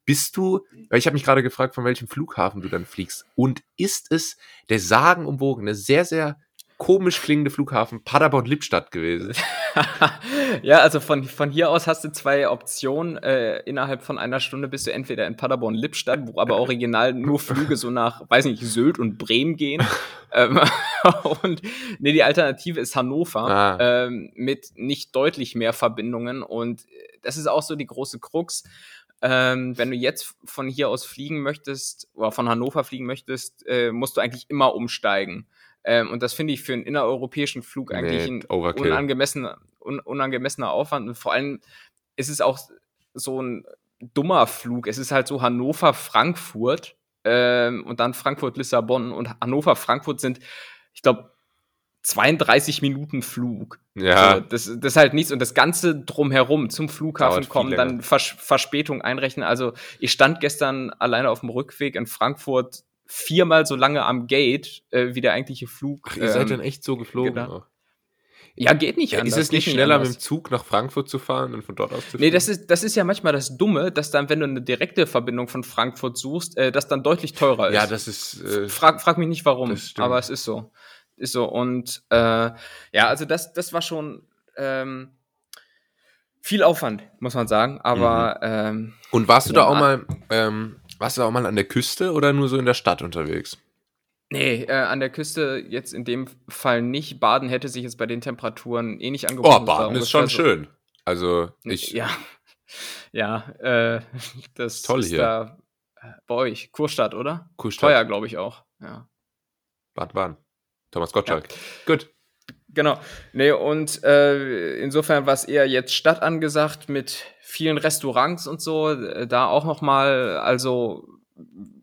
bist du, weil ich habe mich gerade gefragt, von welchem Flughafen du dann fliegst. Und ist es der sagenumwogene, sehr, sehr komisch klingende Flughafen Paderborn-Lippstadt gewesen. [laughs] ja, also von, von hier aus hast du zwei Optionen. Äh, innerhalb von einer Stunde bist du entweder in Paderborn-Lippstadt, wo aber original nur Flüge so nach, weiß nicht, Sylt und Bremen gehen. [laughs] ähm, [laughs] und nee, die Alternative ist Hannover ah. ähm, mit nicht deutlich mehr Verbindungen. Und das ist auch so die große Krux. Ähm, wenn du jetzt von hier aus fliegen möchtest oder von Hannover fliegen möchtest, äh, musst du eigentlich immer umsteigen. Ähm, und das finde ich für einen innereuropäischen Flug eigentlich nee, ein unangemessener, un, unangemessener Aufwand. Und vor allem ist es auch so ein dummer Flug. Es ist halt so Hannover-Frankfurt ähm, und dann Frankfurt-Lissabon und Hannover-Frankfurt sind, ich glaube, 32 Minuten Flug. Ja. So, das, das ist halt nichts. Und das Ganze drumherum zum Flughafen kommen, dann Vers Verspätung einrechnen. Also ich stand gestern alleine auf dem Rückweg in Frankfurt viermal so lange am Gate äh, wie der eigentliche Flug. Ach, ihr seid ähm, dann echt so geflogen. Genau. Ja, geht nicht anders. Ist es nicht schneller mit dem Zug nach Frankfurt zu fahren und von dort aus zu fliegen? Nee, das ist, das ist ja manchmal das Dumme, dass dann, wenn du eine direkte Verbindung von Frankfurt suchst, äh, das dann deutlich teurer ist. Ja, das ist. Äh, frag, frag mich nicht warum, aber es ist so. Ist so. Und äh, ja, also das, das war schon. Ähm, viel Aufwand, muss man sagen. Aber mhm. ähm, und warst du ja, da auch mal, ähm, warst du auch mal an der Küste oder nur so in der Stadt unterwegs? Nee, äh, an der Küste jetzt in dem Fall nicht. Baden hätte sich jetzt bei den Temperaturen eh nicht angeboten. Oh, Baden ist schon so schön. Also ich. Ja, [laughs] ja, äh, [laughs] das Toll ist hier. da äh, bei euch. Kurstadt, oder? Kurstadt. Teuer, glaube ich auch. Ja. Bad Bahn. Thomas Gottschalk. Ja. Gut. Genau. Nee, und äh, insofern war es eher jetzt Stadt angesagt mit vielen Restaurants und so. Äh, da auch noch mal, also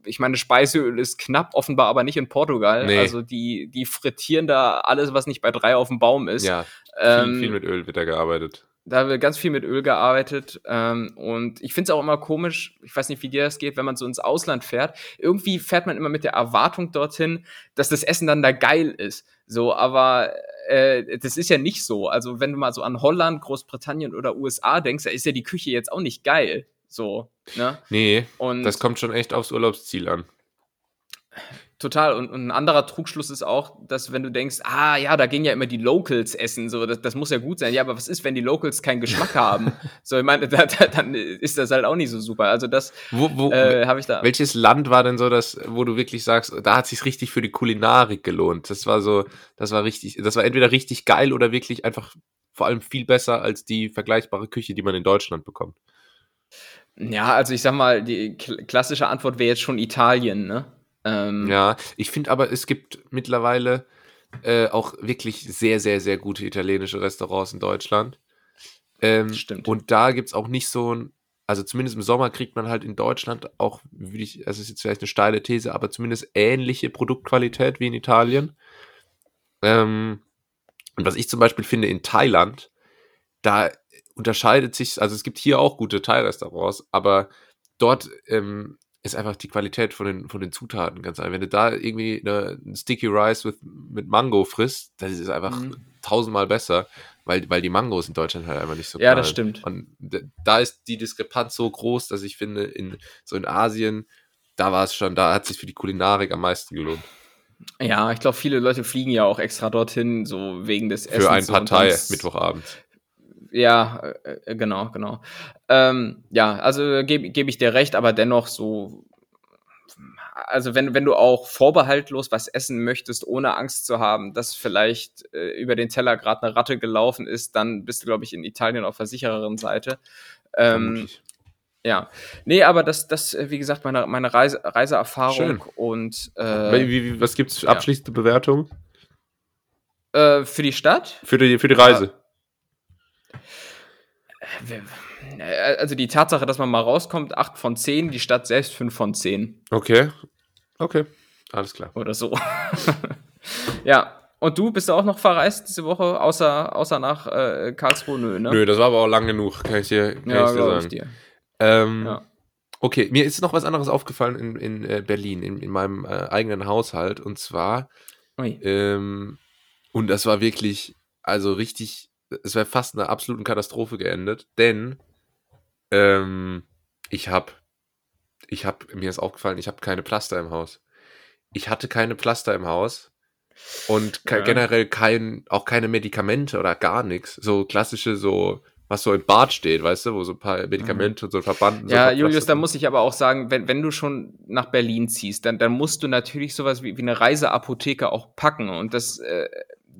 ich meine, Speiseöl ist knapp, offenbar aber nicht in Portugal. Nee. Also die, die frittieren da alles, was nicht bei drei auf dem Baum ist. Ja, viel, ähm, viel mit Öl wird da gearbeitet. Da wird ganz viel mit Öl gearbeitet. Ähm, und ich finde es auch immer komisch, ich weiß nicht, wie dir das geht, wenn man so ins Ausland fährt. Irgendwie fährt man immer mit der Erwartung dorthin, dass das Essen dann da geil ist. So, aber äh, das ist ja nicht so. Also, wenn du mal so an Holland, Großbritannien oder USA denkst, da ist ja die Küche jetzt auch nicht geil. So, ne? Nee, und das kommt schon echt aufs Urlaubsziel an. Total. Und, und, ein anderer Trugschluss ist auch, dass wenn du denkst, ah ja, da gehen ja immer die Locals essen, so, das, das muss ja gut sein. Ja, aber was ist, wenn die Locals keinen Geschmack haben? [laughs] so, ich meine, da, da, dann ist das halt auch nicht so super. Also das wo, wo, äh, habe ich da. Welches Land war denn so das, wo du wirklich sagst, da hat sich richtig für die Kulinarik gelohnt? Das war so, das war richtig, das war entweder richtig geil oder wirklich einfach vor allem viel besser als die vergleichbare Küche, die man in Deutschland bekommt. Ja, also ich sag mal, die klassische Antwort wäre jetzt schon Italien, ne? Ähm, ja, ich finde aber, es gibt mittlerweile äh, auch wirklich sehr, sehr, sehr gute italienische Restaurants in Deutschland. Ähm, Stimmt. Und da gibt es auch nicht so ein, also zumindest im Sommer kriegt man halt in Deutschland auch, würde ich, das ist jetzt vielleicht eine steile These, aber zumindest ähnliche Produktqualität wie in Italien. Ähm, und was ich zum Beispiel finde in Thailand, da unterscheidet sich, also es gibt hier auch gute Thai-Restaurants, aber dort ähm, ist einfach die Qualität von den, von den Zutaten ganz einfach. Wenn du da irgendwie eine, ein Sticky Rice with, mit Mango frisst, das ist einfach mhm. tausendmal besser, weil, weil die Mangos in Deutschland halt einfach nicht so Ja, das stimmt. Und da ist die Diskrepanz so groß, dass ich finde, in, so in Asien, da war es schon, da hat sich für die Kulinarik am meisten gelohnt. Ja, ich glaube, viele Leute fliegen ja auch extra dorthin, so wegen des Essens. Für ein Partei, Mittwochabend. Ja, äh, äh, genau, genau. Ähm, ja, also gebe geb ich dir recht, aber dennoch so, also wenn, wenn du auch vorbehaltlos was essen möchtest, ohne Angst zu haben, dass vielleicht äh, über den Teller gerade eine Ratte gelaufen ist, dann bist du, glaube ich, in Italien auf der sichereren Seite. Ähm, ja, nee, aber das, das, äh, wie gesagt, meine, meine Reise, Reiseerfahrung Schön. und äh, wie, wie, was gibt's abschließende ja. Bewertung? Äh, für die Stadt? Für die, für die Reise. Ja also die Tatsache, dass man mal rauskommt, 8 von 10, die Stadt selbst 5 von 10. Okay. Okay. Alles klar. Oder so. [laughs] ja. Und du bist auch noch verreist diese Woche, außer, außer nach äh, Karlsruhe? Nö, ne? Nö, das war aber auch lang genug, kann ich dir, kann ja, ich dir sagen. Ich dir. Ähm, ja. Okay, mir ist noch was anderes aufgefallen in, in äh, Berlin, in, in meinem äh, eigenen Haushalt. Und zwar, ähm, und das war wirklich, also richtig es wäre fast eine absoluten Katastrophe geendet, denn ähm, ich habe, ich habe, mir ist aufgefallen, ich habe keine Pflaster im Haus. Ich hatte keine Pflaster im Haus und ja. generell kein, auch keine Medikamente oder gar nichts. So klassische, so, was so im Bad steht, weißt du, wo so ein paar Medikamente mhm. und so Verbanden. Ja, so Julius, da muss ich aber auch sagen, wenn, wenn du schon nach Berlin ziehst, dann, dann musst du natürlich sowas wie, wie eine Reiseapotheke auch packen. Und das äh,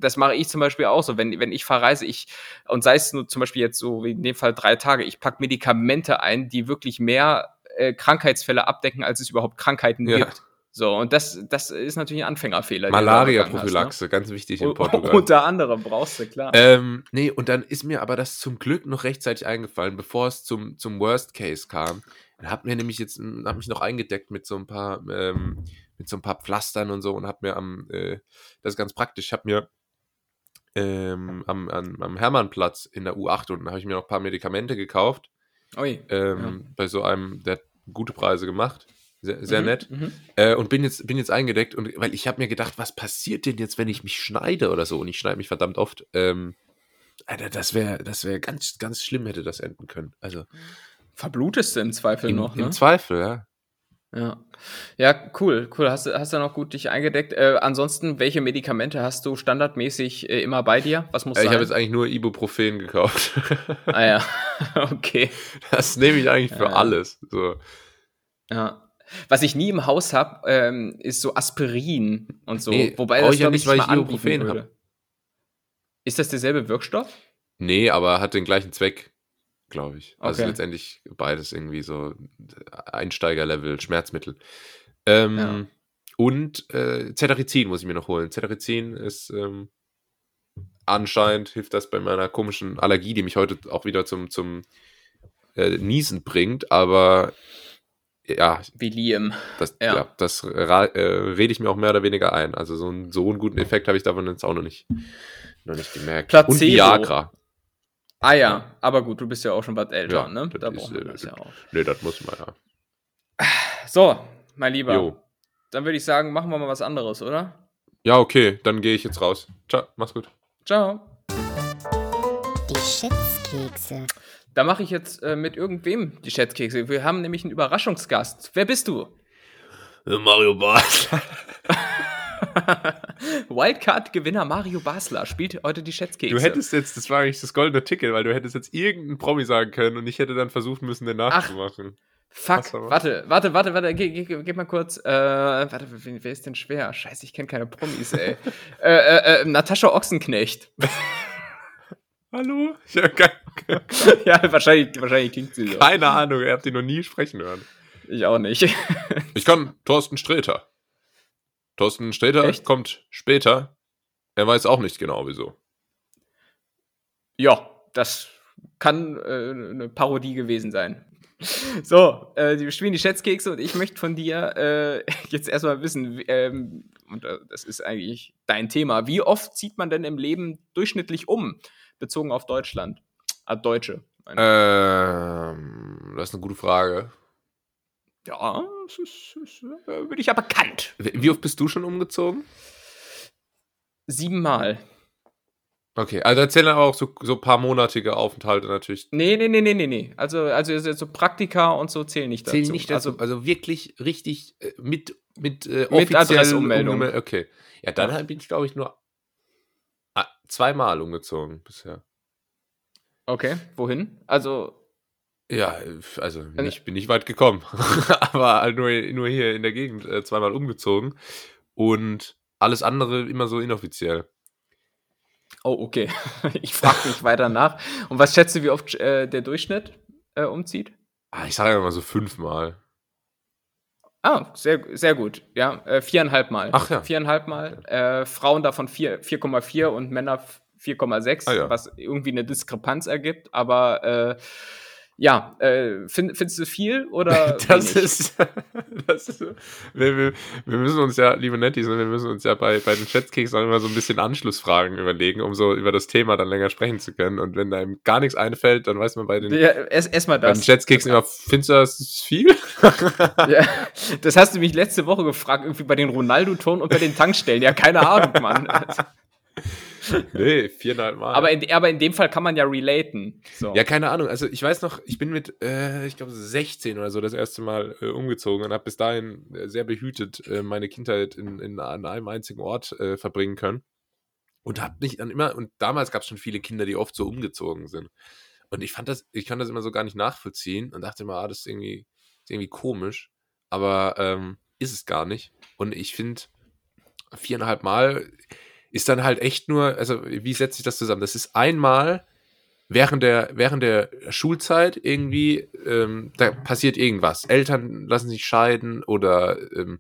das mache ich zum Beispiel auch so. Wenn, wenn ich verreise, ich, und sei es nur zum Beispiel jetzt so wie in dem Fall drei Tage, ich packe Medikamente ein, die wirklich mehr äh, Krankheitsfälle abdecken, als es überhaupt Krankheiten ja. gibt. So, und das, das ist natürlich ein Anfängerfehler. Malaria-Prophylaxe, ne? ganz wichtig in Portugal. Unter anderem brauchst du, klar. Ähm, nee, und dann ist mir aber das zum Glück noch rechtzeitig eingefallen, bevor es zum, zum Worst Case kam. Dann hab mir nämlich jetzt, hab mich noch eingedeckt mit so ein paar, ähm, mit so ein paar Pflastern und so und hab mir am, äh, das ist ganz praktisch, hab mir ähm, am, am, am Hermannplatz in der U8 und da habe ich mir noch ein paar Medikamente gekauft. Ui, ähm, ja. Bei so einem, der hat gute Preise gemacht. Sehr, sehr mhm, nett. Mhm. Äh, und bin jetzt, bin jetzt eingedeckt, und, weil ich habe mir gedacht, was passiert denn jetzt, wenn ich mich schneide oder so? Und ich schneide mich verdammt oft. Ähm, Alter, das wäre das wär ganz, ganz schlimm, hätte das enden können. Also. Verblutest du im Zweifel im, noch, ne? Im Zweifel, ja. Ja. Ja, cool, cool. Hast du hast du noch gut dich eingedeckt? Äh, ansonsten, welche Medikamente hast du standardmäßig äh, immer bei dir? Was muss äh, Ich habe jetzt eigentlich nur Ibuprofen gekauft. [laughs] ah ja, [laughs] okay. Das nehme ich eigentlich für ja. alles. So. Ja. Was ich nie im Haus habe, ähm, ist so Aspirin und so. Nee, Wobei das, ich ja nicht, weil ich Ibuprofen habe. Ist das derselbe Wirkstoff? Nee, aber hat den gleichen Zweck, glaube ich. Also okay. letztendlich beides irgendwie so Einsteigerlevel, Schmerzmittel. Ähm, ja. Und äh, Cetirizin muss ich mir noch holen. Cetirizin ist ähm, anscheinend hilft das bei meiner komischen Allergie, die mich heute auch wieder zum, zum äh, Niesen bringt, aber ja. Wie Liam. Das, ja. ja das äh, rede ich mir auch mehr oder weniger ein. Also so, ein, so einen guten Effekt habe ich davon jetzt auch noch nicht, noch nicht gemerkt. Placebo. Und Viagra. Ah ja, aber gut, du bist ja auch schon was älter, ja, ne? Da braucht man äh, das ja auch. Nee, das muss man ja. So, mein Lieber. Jo. Dann würde ich sagen, machen wir mal was anderes, oder? Ja, okay, dann gehe ich jetzt raus. Ciao, mach's gut. Ciao. Die Schätzkekse. Da mache ich jetzt äh, mit irgendwem die Schätzkekse. Wir haben nämlich einen Überraschungsgast. Wer bist du? Mario Basler. [laughs] [laughs] Wildcard-Gewinner Mario Basler spielt heute die Schätzkekse. Du hättest jetzt, das war eigentlich das goldene Ticket, weil du hättest jetzt irgendeinen Promi sagen können und ich hätte dann versucht müssen, den nachzumachen. Ach, fuck, warte, warte, warte, warte, geh, geh, geh mal kurz. Äh, warte, wer ist denn schwer? Scheiße, ich kenne keine Promis, ey. [laughs] äh, äh, äh, Natascha Ochsenknecht. [laughs] Hallo? Ja, kein, ja, wahrscheinlich, wahrscheinlich klingt sie so. Keine Ahnung, ihr habt die noch nie sprechen hören. Ich auch nicht. ich kann Thorsten Sträter. Thorsten Sträter Echt? kommt später. Er weiß auch nicht genau wieso. Ja, das kann äh, eine Parodie gewesen sein. [laughs] So, äh, wir spielen die Schätzkekse und ich möchte von dir äh, [laughs] jetzt erstmal wissen, ähm, und äh, das ist eigentlich dein Thema, wie oft zieht man denn im Leben durchschnittlich um, bezogen auf Deutschland? Ah, Deutsche. Ähm, das ist eine gute Frage. Ja, das ist, ist, äh, bin ich aber bekannt. Wie oft bist du schon umgezogen? Siebenmal. Okay, also erzählen aber auch so, so paar monatige Aufenthalte natürlich. Nee, nee, nee, nee, nee, nee. Also, also so Praktika und so zählen nicht dazu. Zählen nicht dazu. Also, also wirklich richtig äh, mit, mit, äh, mit Adressummeldung. Okay. Ja, dann ja. bin ich, glaube ich, nur ah, zweimal umgezogen bisher. Okay, wohin? Also. Ja, also ich bin nicht weit gekommen, [laughs] aber halt nur, nur hier in der Gegend äh, zweimal umgezogen und alles andere immer so inoffiziell. Oh, okay. [laughs] Ich frage mich weiter nach. Und was schätzt du, wie oft äh, der Durchschnitt äh, umzieht? Ah, ich sage mal so fünfmal. Ah, sehr, sehr gut. Ja, äh, viereinhalb Mal. Ach ja. Viereinhalb Mal. Äh, Frauen davon 4,4 und Männer 4,6, ah, ja. was irgendwie eine Diskrepanz ergibt. Aber äh, ja, äh, find, findest du viel oder? [laughs] [laughs] das, ist, das ist, wir, wir, wir, müssen uns ja, liebe Nettis, wir müssen uns ja bei, bei den Schätzkeks auch immer so ein bisschen Anschlussfragen überlegen, um so über das Thema dann länger sprechen zu können. Und wenn einem gar nichts einfällt, dann weiß man bei den, ja, erst, erst mal das. Bei den Schätzkeksen immer, findest du das viel? ja, das hast du mich letzte Woche gefragt, irgendwie bei den Ronaldo-Tonen und bei den Tankstellen. Ja, keine Ahnung, Mann. [laughs] [laughs] nee, viereinhalb Mal. Aber in, aber in dem Fall kann man ja relaten. So. Ja, keine Ahnung. Also ich weiß noch, ich bin mit, äh, ich glaube, 16 oder so das erste Mal äh, umgezogen und habe bis dahin äh, sehr behütet äh, meine Kindheit in, in, an einem einzigen Ort äh, verbringen können. Und habe mich dann immer, und damals gab es schon viele Kinder, die oft so umgezogen sind. Und ich fand das, ich kann das immer so gar nicht nachvollziehen und dachte immer, ah, das ist irgendwie, ist irgendwie komisch. Aber ähm, ist es gar nicht. Und ich finde, viereinhalb Mal, ist dann halt echt nur, also wie setzt sich das zusammen? Das ist einmal während der, während der Schulzeit irgendwie, ähm, da passiert irgendwas. Eltern lassen sich scheiden oder ähm,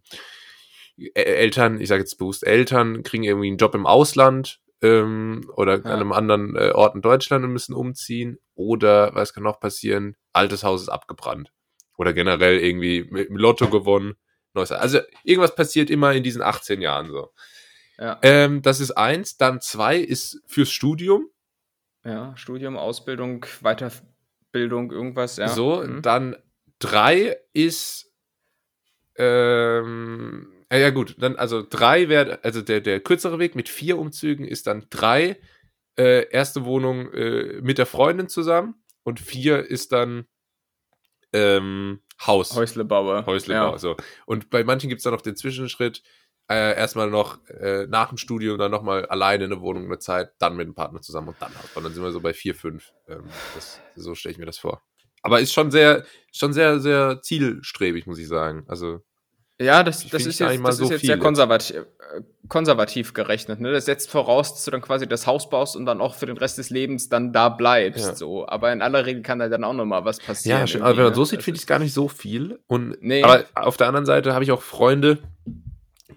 Eltern, ich sage jetzt bewusst, Eltern kriegen irgendwie einen Job im Ausland ähm, oder ja. an einem anderen äh, Ort in Deutschland und müssen umziehen. Oder, was kann noch passieren? Altes Haus ist abgebrannt. Oder generell irgendwie mit dem Lotto gewonnen. Neues. Also irgendwas passiert immer in diesen 18 Jahren so. Ja. Ähm, das ist eins. Dann zwei ist fürs Studium. Ja, Studium, Ausbildung, Weiterbildung, irgendwas, ja. So, mhm. dann drei ist ähm, ja gut, dann also drei wäre, also der, der kürzere Weg mit vier Umzügen ist dann drei, äh, erste Wohnung äh, mit der Freundin zusammen und vier ist dann ähm, Haus. Häuslebauer. Häuslebauer, ja. so. Und bei manchen gibt es dann noch den Zwischenschritt, äh, erstmal noch äh, nach dem Studium dann nochmal alleine in der Wohnung eine Zeit, dann mit dem Partner zusammen und dann hat man. Dann sind wir so bei vier, fünf. Ähm, das, so stelle ich mir das vor. Aber ist schon sehr, schon sehr, sehr zielstrebig, muss ich sagen. Also ja, das, das ist jetzt, das so ist jetzt sehr konservativ, äh, konservativ gerechnet. Ne? Das setzt voraus, dass du dann quasi das Haus baust und dann auch für den Rest des Lebens dann da bleibst. Ja. So. Aber in aller Regel kann da dann auch nochmal was passieren. Ja, schön. aber wenn man so ne? sieht, finde ich es gar nicht so viel. Und, nee. Aber auf der anderen Seite habe ich auch Freunde,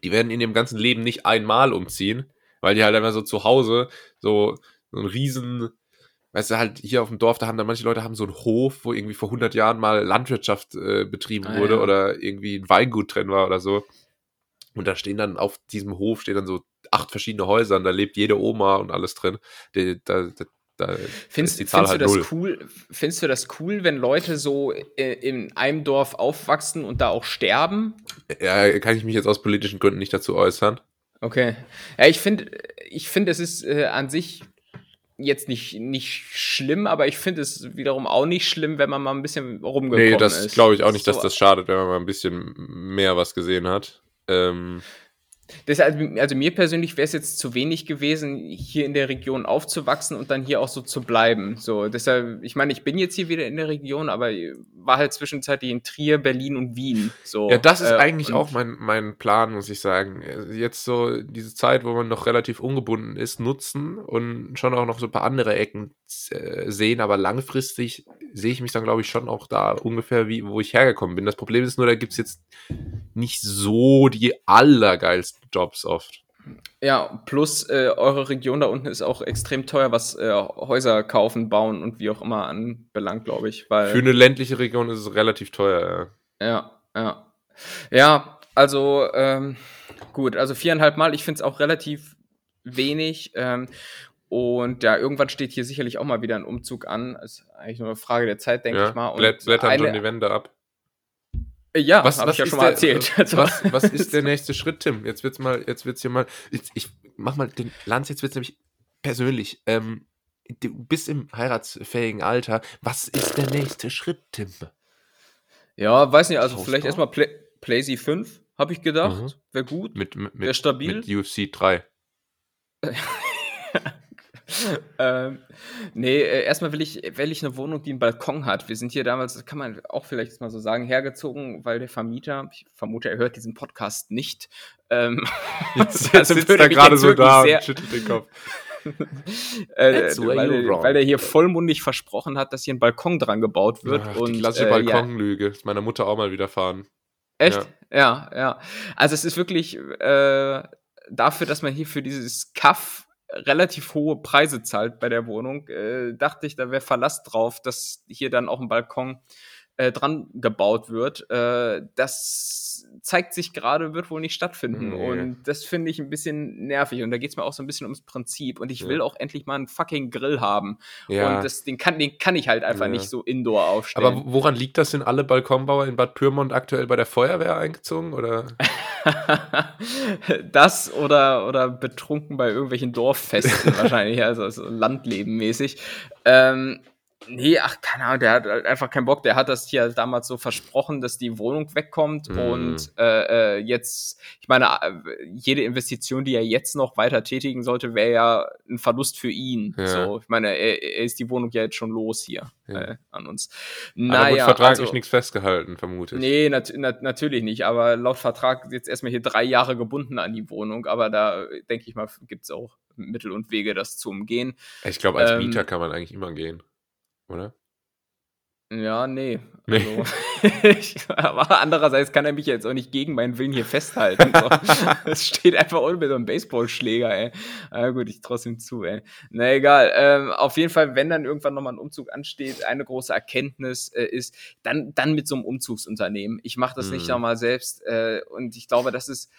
die werden in ihrem ganzen Leben nicht einmal umziehen, weil die halt immer so zu Hause so, so einen riesen weißt du, halt hier auf dem Dorf, da haben dann manche Leute haben so einen Hof, wo irgendwie vor 100 Jahren mal Landwirtschaft äh, betrieben ah, wurde ja. oder irgendwie ein Weingut drin war oder so. Und da stehen dann auf diesem Hof stehen dann so acht verschiedene Häuser und da lebt jede Oma und alles drin. Da, da, da findest, die Zahl findest halt du das null. cool? Findest du das cool, wenn Leute so äh, in einem Dorf aufwachsen und da auch sterben? Ja, kann ich mich jetzt aus politischen Gründen nicht dazu äußern. Okay. Ja, ich finde, ich finde, es ist äh, an sich jetzt nicht, nicht schlimm, aber ich finde es wiederum auch nicht schlimm, wenn man mal ein bisschen rumgekommen ist. Nee, das glaube ich auch nicht, dass das schadet, wenn man mal ein bisschen mehr was gesehen hat. Ähm, Deshalb, also mir persönlich wäre es jetzt zu wenig gewesen, hier in der Region aufzuwachsen und dann hier auch so zu bleiben. So, deshalb, ich meine, ich bin jetzt hier wieder in der Region, aber war halt zwischenzeitlich in Trier, Berlin und Wien. So, ja, das ist äh, eigentlich auch mein, mein Plan, muss ich sagen. Jetzt so diese Zeit, wo man noch relativ ungebunden ist, nutzen und schon auch noch so ein paar andere Ecken äh, sehen, aber langfristig sehe ich mich dann, glaube ich, schon auch da ungefähr, wie, wo ich hergekommen bin. Das Problem ist nur, da gibt es jetzt nicht so die allergeilsten Jobs oft. Ja, plus äh, eure Region da unten ist auch extrem teuer, was äh, Häuser kaufen, bauen und wie auch immer anbelangt, glaube ich. Weil, Für eine ländliche Region ist es relativ teuer, ja. Ja, ja. Ja, also ähm, gut, also viereinhalb Mal, ich finde es auch relativ wenig. Ähm, und ja, irgendwann steht hier sicherlich auch mal wieder ein Umzug an. Ist eigentlich nur eine Frage der Zeit, denke ja, ich mal. Und blättern eine, schon die Wände ab. Ja, was habe ich ja schon mal der, erzählt. Was, was, ist der [laughs] nächste Schritt, Tim? Jetzt wird's mal, jetzt wird's hier mal. Ich, ich mach mal den Lanz, jetzt wird's nämlich persönlich. Ähm, du bist im heiratsfähigen Alter. Was ist der nächste Schritt, Tim? Ja, weiß nicht, also Hausbau? vielleicht erstmal Play, PlayZ 5, habe ich gedacht. Mhm. Wäre gut. Mit, mit, Wäre stabil. Mit UFC 3. [laughs] [laughs] ähm, nee, äh, erstmal will ich, will ich eine Wohnung, die einen Balkon hat. Wir sind hier damals, das kann man auch vielleicht mal so sagen, hergezogen, weil der Vermieter, ich vermute, er hört diesen Podcast nicht. Ähm, [laughs] jetzt, [laughs] also sitzt er gerade so da und schüttelt den Kopf. äh, weil, weil der hier vollmundig versprochen hat, dass hier ein Balkon dran gebaut wird. Ach, und, die klassische äh, Balkonlüge. Ja. Ist meiner Mutter auch mal widerfahren. Echt? Ja, ja. ja. Also es ist wirklich äh, dafür, dass man hier für dieses Kaff relativ hohe Preise zahlt bei der Wohnung, äh, dachte ich, da wäre Verlass drauf, dass hier dann auch ein Balkon äh, dran gebaut wird. Äh, das zeigt sich gerade, wird wohl nicht stattfinden. Nee. Und das finde ich ein bisschen nervig. Und da geht es mir auch so ein bisschen ums Prinzip. Und ich ja. will auch endlich mal einen fucking Grill haben. Ja. Und das, den, kann, den kann ich halt einfach ja. nicht so indoor aufstellen. Aber woran liegt das? Sind alle Balkonbauer in Bad Pyrmont aktuell bei der Feuerwehr eingezogen? Oder? [laughs] das oder, oder betrunken bei irgendwelchen Dorffesten [laughs] wahrscheinlich, also, also landlebenmäßig. Ähm, Nee, ach, keine Ahnung, der hat halt einfach keinen Bock. Der hat das hier damals so versprochen, dass die Wohnung wegkommt. Mm. Und äh, äh, jetzt, ich meine, äh, jede Investition, die er jetzt noch weiter tätigen sollte, wäre ja ein Verlust für ihn. Ja. So, ich meine, er, er, ist die Wohnung ja jetzt schon los hier ja. äh, an uns. Naja, aber wird vertraglich also, nichts festgehalten, vermute ich. Nee, nat nat natürlich nicht. Aber laut Vertrag jetzt erstmal hier drei Jahre gebunden an die Wohnung. Aber da denke ich mal, gibt es auch Mittel und Wege, das zu umgehen. Ich glaube, als ähm, Mieter kann man eigentlich immer gehen oder? Ja, nee. nee. Also, [laughs] ich, aber andererseits kann er mich jetzt auch nicht gegen meinen Willen hier festhalten. [laughs] Es steht einfach unten mit so einem Baseballschläger, ey. Aber gut, ich ihm zu, ey. Na egal. Ähm, auf jeden Fall, wenn dann irgendwann nochmal ein Umzug ansteht, eine große Erkenntnis äh, ist, dann, dann mit so einem Umzugsunternehmen. Ich mache das mhm. nicht nochmal selbst. Äh, und ich glaube, das ist,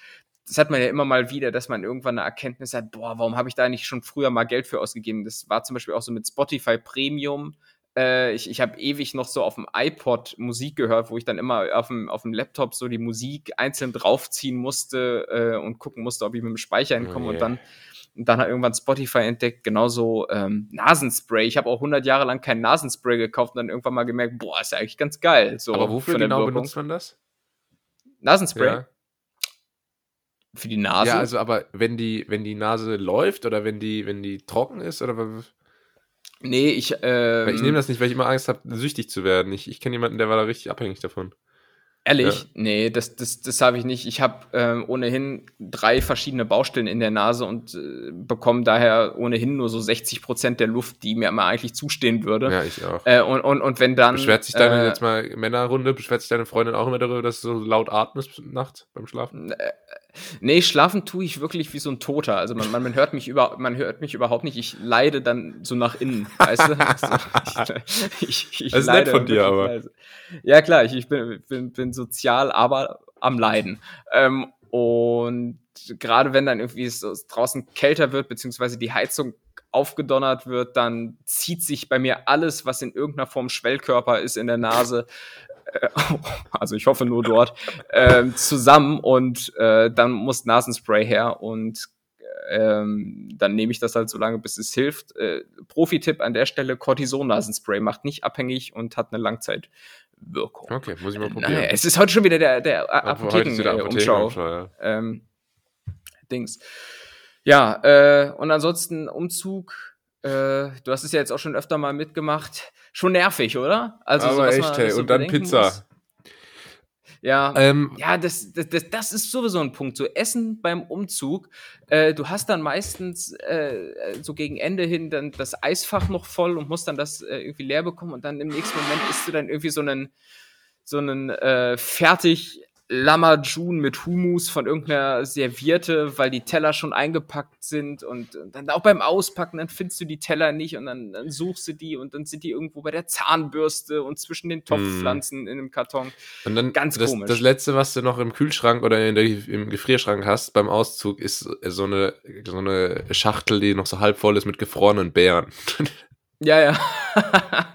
das hat man ja immer mal wieder, dass man irgendwann eine Erkenntnis hat, boah, warum habe ich da nicht schon früher mal Geld für ausgegeben? Das war zum Beispiel auch so mit Spotify Premium. Äh, ich ich habe ewig noch so auf dem iPod Musik gehört, wo ich dann immer auf dem, auf dem Laptop so die Musik einzeln draufziehen musste äh, und gucken musste, ob ich mit dem Speicher hinkomme. Oh, yeah. Und dann und dann hat irgendwann Spotify entdeckt, genauso ähm, Nasenspray. Ich habe auch 100 Jahre lang kein Nasenspray gekauft und dann irgendwann mal gemerkt, boah, ist ja eigentlich ganz geil. So Aber wofür genau Wirkung. benutzt man das? Nasenspray? Ja. Für die Nase? Ja, also aber wenn die, wenn die Nase läuft oder wenn die, wenn die trocken ist oder was? Nee, ich. Ähm, ich nehme das nicht, weil ich immer Angst habe, süchtig zu werden. Ich, ich kenne jemanden, der war da richtig abhängig davon. Ehrlich? Ja. Nee, das, das, das habe ich nicht. Ich habe ähm, ohnehin drei verschiedene Baustellen in der Nase und äh, bekomme daher ohnehin nur so 60 Prozent der Luft, die mir immer eigentlich zustehen würde. Ja, ich auch. Äh, und, und, und wenn dann. Beschwert sich deine, äh, jetzt mal Männerrunde, beschwert sich deine Freundin auch immer darüber, dass du so laut atmest nachts beim Schlafen? Nee, schlafen tue ich wirklich wie so ein Toter. Also man, man, man, hört mich über, man hört mich überhaupt nicht. Ich leide dann so nach innen, weißt du? [laughs] ich, ich, ich das ist nett von dir, aber. Leise. Ja klar, ich, ich bin, bin, bin sozial, aber am Leiden. Ähm, und gerade wenn dann irgendwie es draußen kälter wird, beziehungsweise die Heizung aufgedonnert wird, dann zieht sich bei mir alles, was in irgendeiner Form Schwellkörper ist, in der Nase, [laughs] also ich hoffe nur dort, äh, zusammen und äh, dann muss Nasenspray her und ähm, dann nehme ich das halt so lange, bis es hilft. Äh, Profi-Tipp an der Stelle, Cortison-Nasenspray macht nicht abhängig und hat eine Langzeitwirkung. Okay, muss ich mal probieren. Naja, es ist heute schon wieder der, der Apotheken-Umschau. Apotheken ja. ähm, Dings. Ja, äh, und ansonsten Umzug äh, du hast es ja jetzt auch schon öfter mal mitgemacht. Schon nervig, oder? Also Aber so, echt, hey. So und dann Pizza. Muss. Ja, ähm, ja das, das, das, das ist sowieso ein Punkt. So Essen beim Umzug. Äh, du hast dann meistens äh, so gegen Ende hin dann das Eisfach noch voll und musst dann das äh, irgendwie leer bekommen und dann im nächsten Moment isst du dann irgendwie so einen so einen äh, fertig Lamajun mit Humus von irgendeiner Servierte, weil die Teller schon eingepackt sind und, und, dann auch beim Auspacken, dann findest du die Teller nicht und dann, dann, suchst du die und dann sind die irgendwo bei der Zahnbürste und zwischen den Topfpflanzen mm. in einem Karton. Und dann ganz das, komisch. Das letzte, was du noch im Kühlschrank oder der, im Gefrierschrank hast beim Auszug, ist so eine, so eine Schachtel, die noch so halb voll ist mit gefrorenen Beeren. [laughs] Ja, ja. [laughs]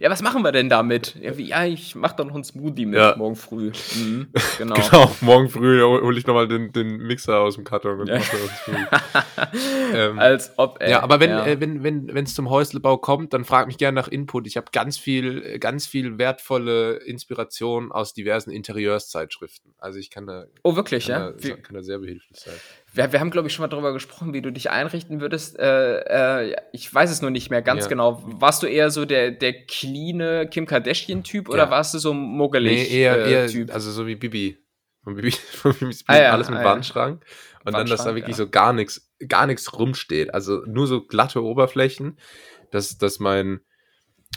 ja, was machen wir denn damit? Ja, wie, ja ich mach doch noch einen Smoothie mit ja. morgen früh. Mhm, [laughs] genau. genau, morgen früh hole ich nochmal den, den Mixer aus dem Karton und ja. mache [laughs] ähm, Als ob, ey. Ja, aber wenn ja. Äh, wenn wenn wenn, es zum Häuslebau kommt, dann frag mich gerne nach Input. Ich habe ganz viel, ganz viel wertvolle Inspiration aus diversen Interieurszeitschriften. Also ich kann da. Oh, wirklich, kann ja? Da, kann da sehr behilflich sein wir, wir haben, glaube ich, schon mal darüber gesprochen, wie du dich einrichten würdest. Äh, äh, ich weiß es nur nicht mehr ganz ja. genau. Warst du eher so der, der cleane Kim Kardashian-Typ ja. oder warst du so muggelig nee, eher, äh, Typ? also so wie Bibi. Von Bibi, [laughs] von Bibi ah, ja, alles mit ah, Wandschrank. Und Wandschrank, dann, dass da wirklich so gar nichts, gar nichts rumsteht. Also nur so glatte Oberflächen, dass, dass mein,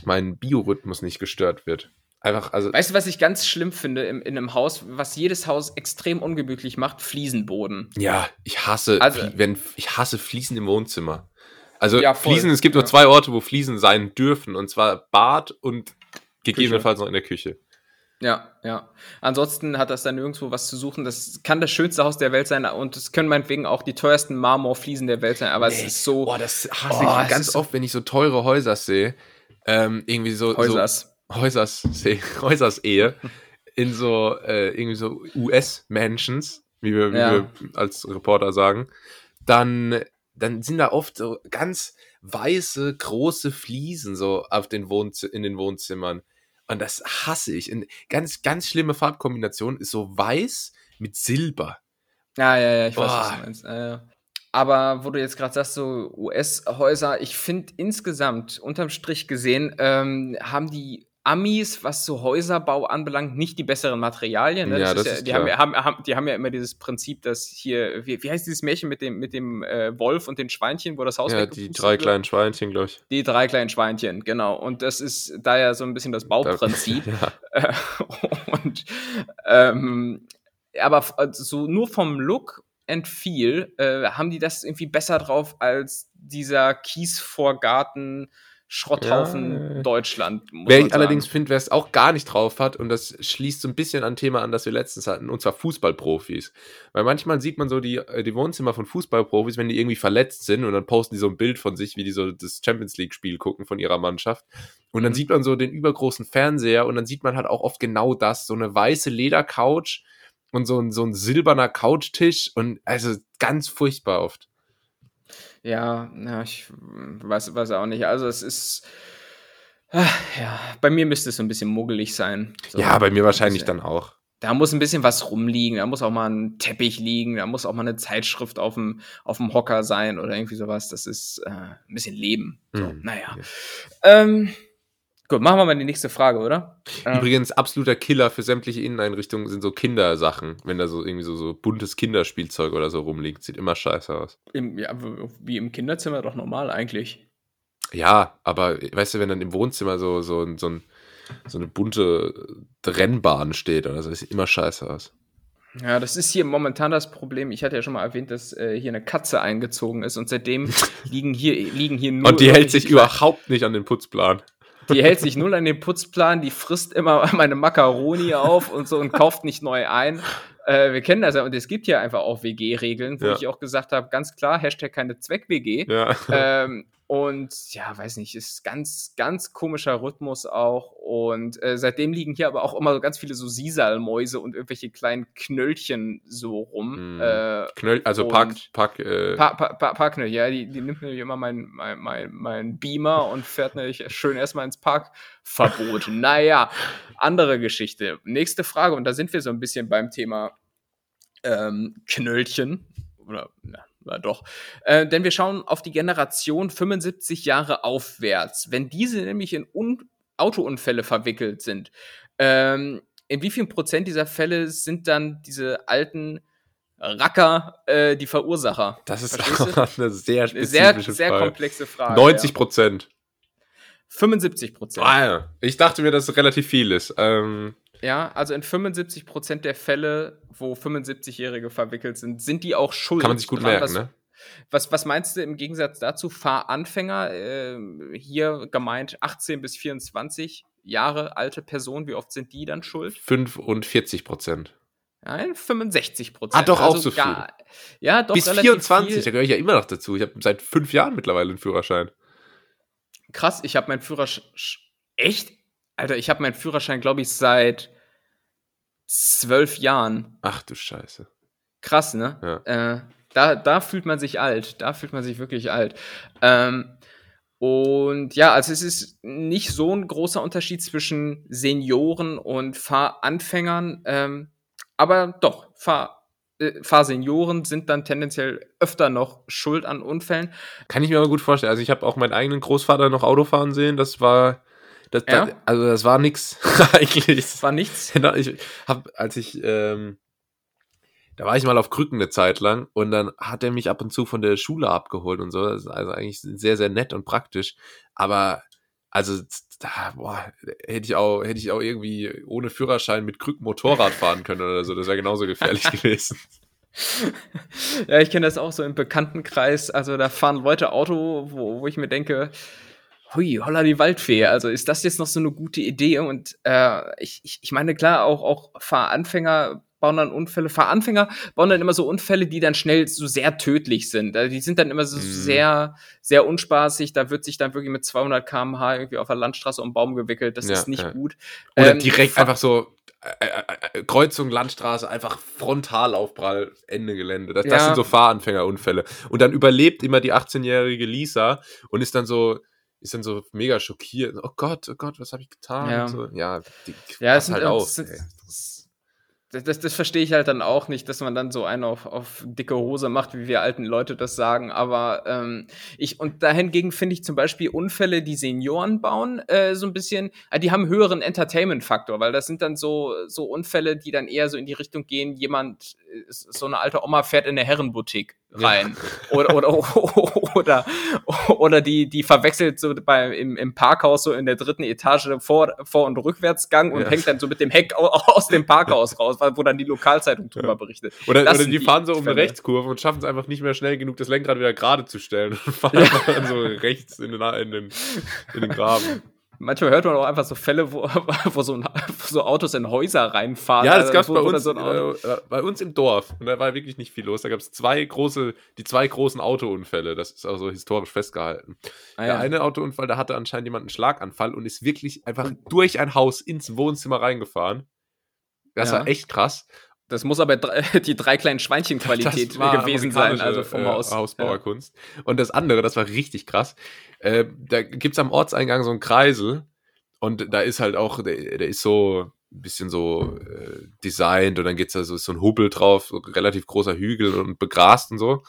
mein Biorhythmus nicht gestört wird. Einfach, also. Weißt du, was ich ganz schlimm finde in, in einem Haus, was jedes Haus extrem ungemütlich macht? Fliesenboden. Ja, ich hasse, also, wenn, ich hasse Fliesen im Wohnzimmer. Also ja, Fliesen, es gibt ja. nur zwei Orte, wo Fliesen sein dürfen, und zwar Bad und gegebenenfalls Küche. noch in der Küche. Ja, ja. Ansonsten hat das dann nirgendwo was zu suchen. Das kann das schönste Haus der Welt sein und es können meinetwegen auch die teuersten Marmorfliesen der Welt sein, aber nee. es ist so. Boah, das hasse oh, ich ganz oft, wenn ich so teure Häuser sehe. Ähm, irgendwie so. Häusers. So, Häusers, [laughs] Häusers Ehe in so äh, irgendwie so US-Mansions, wie, wir, wie ja. wir als Reporter sagen, dann, dann sind da oft so ganz weiße, große Fliesen so auf den Wohnz in den Wohnzimmern. Und das hasse ich. Eine ganz, ganz schlimme Farbkombination ist so weiß mit Silber. Ja, ja, ja, ich weiß, Boah. was du meinst. Äh, aber wo du jetzt gerade sagst, so US-Häuser, ich finde insgesamt, unterm Strich gesehen, ähm, haben die Amis, was so Häuserbau anbelangt, nicht die besseren Materialien. Ne? Ja, das, das ja, die, haben, haben, haben, die haben ja immer dieses Prinzip, dass hier, wie, wie heißt dieses Märchen mit dem, mit dem äh, Wolf und den Schweinchen, wo das Haus Ja, die drei wird? kleinen Schweinchen, glaube ich. Die drei kleinen Schweinchen, genau. Und das ist da ja so ein bisschen das Bauprinzip. [laughs] ja. [laughs] und ähm, aber so nur vom Look and Feel äh, haben die das irgendwie besser drauf als dieser Kiesvorgarten Schrotthaufen ja. Deutschland. Wer ich allerdings finde, wer es auch gar nicht drauf hat, und das schließt so ein bisschen an ein Thema an, das wir letztens hatten, und zwar Fußballprofis. Weil manchmal sieht man so die, äh, die Wohnzimmer von Fußballprofis, wenn die irgendwie verletzt sind, und dann posten die so ein Bild von sich, wie die so das Champions League-Spiel gucken von ihrer Mannschaft. Und dann mhm. sieht man so den übergroßen Fernseher, und dann sieht man halt auch oft genau das, so eine weiße Ledercouch und so ein, so ein silberner Couchtisch, und also ganz furchtbar oft. Ja, ja ich weiß, weiß auch nicht. Also es ist. Ach, ja, bei mir müsste es so ein bisschen muggelig sein. So ja, bei mir wahrscheinlich dann auch. Da muss ein bisschen was rumliegen, da muss auch mal ein Teppich liegen, da muss auch mal eine Zeitschrift auf dem, auf dem Hocker sein oder irgendwie sowas. Das ist äh, ein bisschen Leben. So, mm, naja. Okay. Ähm, gut, machen wir mal die nächste Frage, oder? Ähm. Übrigens, absoluter Killer für sämtliche Inneneinrichtungen sind so Kindersachen. Wenn da so irgendwie so, so buntes Kinderspielzeug oder so rumliegt. Sieht immer scheiße aus. Im, ja, wie im Kinderzimmer doch normal eigentlich. Ja, aber weißt du, wenn dann im Wohnzimmer so, so, so, ein, so eine bunte Rennbahn steht oder so, das sieht immer scheiße aus. Ja, das ist hier momentan das Problem. Ich hatte ja schon mal erwähnt, dass äh, hier eine Katze eingezogen ist und seitdem [laughs] liegen hier, liegen hier nur. Und die hält sich überhaupt nicht an den Putzplan. Die hält sich null an den Putzplan, die frisst immer [laughs] meine Macaroni auf und so und kauft nicht neu ein. Äh, wir kennen das ja und es gibt ja einfach auch WG-Regeln, wo ja. ich auch gesagt habe, ganz klar, Hashtag keine Zweck-WG. Ja. Ähm, und ja, weiß nicht, ist ganz, ganz komischer Rhythmus auch. Und äh, seitdem liegen hier aber auch immer so ganz viele so Sisalmäuse und irgendwelche kleinen Knöllchen so rum. Mm. Äh, Knöll, also Park, Park, äh pa pa pa Parkknöll, ja, die, die nimmt nämlich immer mein, mein, mein, mein Beamer und fährt nämlich schön erstmal ins Parkverbot. [laughs] naja, andere Geschichte. Nächste Frage, und da sind wir so ein bisschen beim Thema ähm, Knöllchen. Oder, na, ja, doch. Äh, denn wir schauen auf die Generation 75 Jahre aufwärts. Wenn diese nämlich in Un Autounfälle verwickelt sind, ähm, in wie vielen Prozent dieser Fälle sind dann diese alten Racker äh, die Verursacher? Das ist [laughs] eine sehr spezifische sehr, sehr Frage. komplexe Frage. 90 Prozent. Ja. 75 Prozent. Ah, ja. Ich dachte mir, dass es relativ viel ist. Ähm, ja, also in 75 Prozent der Fälle, wo 75-Jährige verwickelt sind, sind die auch schuld. Kann man sich gut merken, was, ne? Was, was meinst du im Gegensatz dazu? Fahranfänger, äh, hier gemeint 18 bis 24 Jahre alte Personen, wie oft sind die dann schuld? 45 Prozent. Nein, 65 Prozent. Ah, doch also auch so gar, viel. Ja, doch Bis 24, viel. da gehöre ich ja immer noch dazu. Ich habe seit fünf Jahren mittlerweile einen Führerschein. Krass, ich habe meinen Führerschein. Echt? Alter, ich habe meinen Führerschein, glaube ich, seit zwölf Jahren. Ach du Scheiße. Krass, ne? Ja. Äh, da, da fühlt man sich alt. Da fühlt man sich wirklich alt. Ähm, und ja, also es ist nicht so ein großer Unterschied zwischen Senioren und Fahranfängern. Ähm, aber doch, Fahr, äh, Fahrsenioren sind dann tendenziell öfter noch schuld an Unfällen. Kann ich mir aber gut vorstellen. Also ich habe auch meinen eigenen Großvater noch Autofahren sehen. Das war das, ja? das, also das war nix [laughs] eigentlich. Das war nichts. [laughs] Genau, ich hab, als ich, ähm, da war ich mal auf Krücken eine Zeit lang und dann hat er mich ab und zu von der Schule abgeholt und so. Das ist also eigentlich sehr, sehr nett und praktisch. Aber also da, boah, hätte ich auch, hätte ich auch irgendwie ohne Führerschein mit Krücken Motorrad fahren können oder so. Das wäre genauso gefährlich [laughs] gewesen. ja, ich kenne das auch so im Bekanntenkreis. Also da fahren Leute Auto, wo, wo ich mir denke, hui, holla die Waldfee. Also ist das jetzt noch so eine gute Idee? Und äh, ich, ich, ich meine, klar, auch, auch Fahranfänger bauen dann Unfälle. Fahranfänger bauen dann immer so Unfälle, die dann schnell so sehr tödlich sind. Also die sind dann immer so mm. sehr, sehr unspaßig. Da wird sich dann wirklich mit 200 km/h irgendwie auf der Landstraße um Baum gewickelt. Das ja, ist nicht ja. gut. Oder ähm, direkt einfach so äh, äh, äh, Kreuzung, Landstraße, einfach Frontalaufprall, Ende Gelände. Das, ja. das sind so Fahranfängerunfälle. Und dann überlebt immer die 18-jährige Lisa und ist dann so, ist dann so mega schockiert. Oh Gott, oh Gott, was habe ich getan? Ja, so. ja, die, ja es sind halt auch. Sind, das, das, das verstehe ich halt dann auch nicht, dass man dann so einen auf, auf dicke Hose macht, wie wir alten Leute das sagen. Aber ähm, ich, und dahingegen finde ich zum Beispiel Unfälle, die Senioren bauen, äh, so ein bisschen, äh, die haben höheren Entertainment-Faktor, weil das sind dann so, so Unfälle, die dann eher so in die Richtung gehen, jemand, so eine alte Oma fährt in eine Herrenboutique rein. Ja. Oder, oder, [laughs] oder, oder die, die verwechselt so bei, im, im Parkhaus so in der dritten Etage Vor-, Vor und Rückwärtsgang und ja. hängt dann so mit dem Heck aus dem Parkhaus raus, wo dann die Lokalzeitung drüber ja. berichtet. Oder, oder die, die, fahren so um eine Rechtskurve und schaffen es einfach nicht mehr schnell genug, das Lenkrad wieder gerade zu stellen und [laughs] fahren dann so rechts in den, in den, in den Graben. Manchmal hört man auch einfach so Fälle, wo, [laughs] wo, so, ein, wo so, Autos in Häuser reinfahren. Ja, das gab es bei, uns, so äh, bei uns im Dorf. Und da war wirklich nicht viel los. Da gab es zwei große, die zwei großen Autounfälle. Das ist auch so historisch festgehalten. Ah, ja. Der eine Autounfall, da hatte anscheinend jemand einen Schlaganfall und ist wirklich einfach durch ein Haus ins Wohnzimmer reingefahren. Das ja. war echt krass. Das muss aber [laughs] die drei kleinen Schweinchen-Qualität gewesen sein, also vom äh, Haus. Hausbauerkunst. Ja. Und das andere, das war richtig krass. Äh, da gibt's am Ortseingang so einen Kreisel und da ist halt auch, der, der ist so ein bisschen so äh, designt und dann geht's da so, so ein Hubbel drauf, so relativ großer Hügel und begrast und so.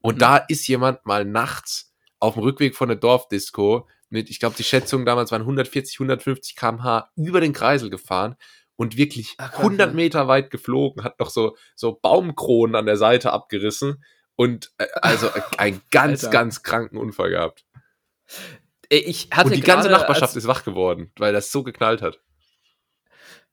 Und mhm. da ist jemand mal nachts auf dem Rückweg von der Dorfdisco mit, ich glaube, die Schätzung damals waren 140, 150 km/h über den Kreisel gefahren und wirklich Ach, 100 Meter weit geflogen, hat noch so, so Baumkronen an der Seite abgerissen und äh, also einen [laughs] ganz, Alter. ganz kranken Unfall gehabt. Äh, ich hatte und die ganze Nachbarschaft ist wach geworden, weil das so geknallt hat.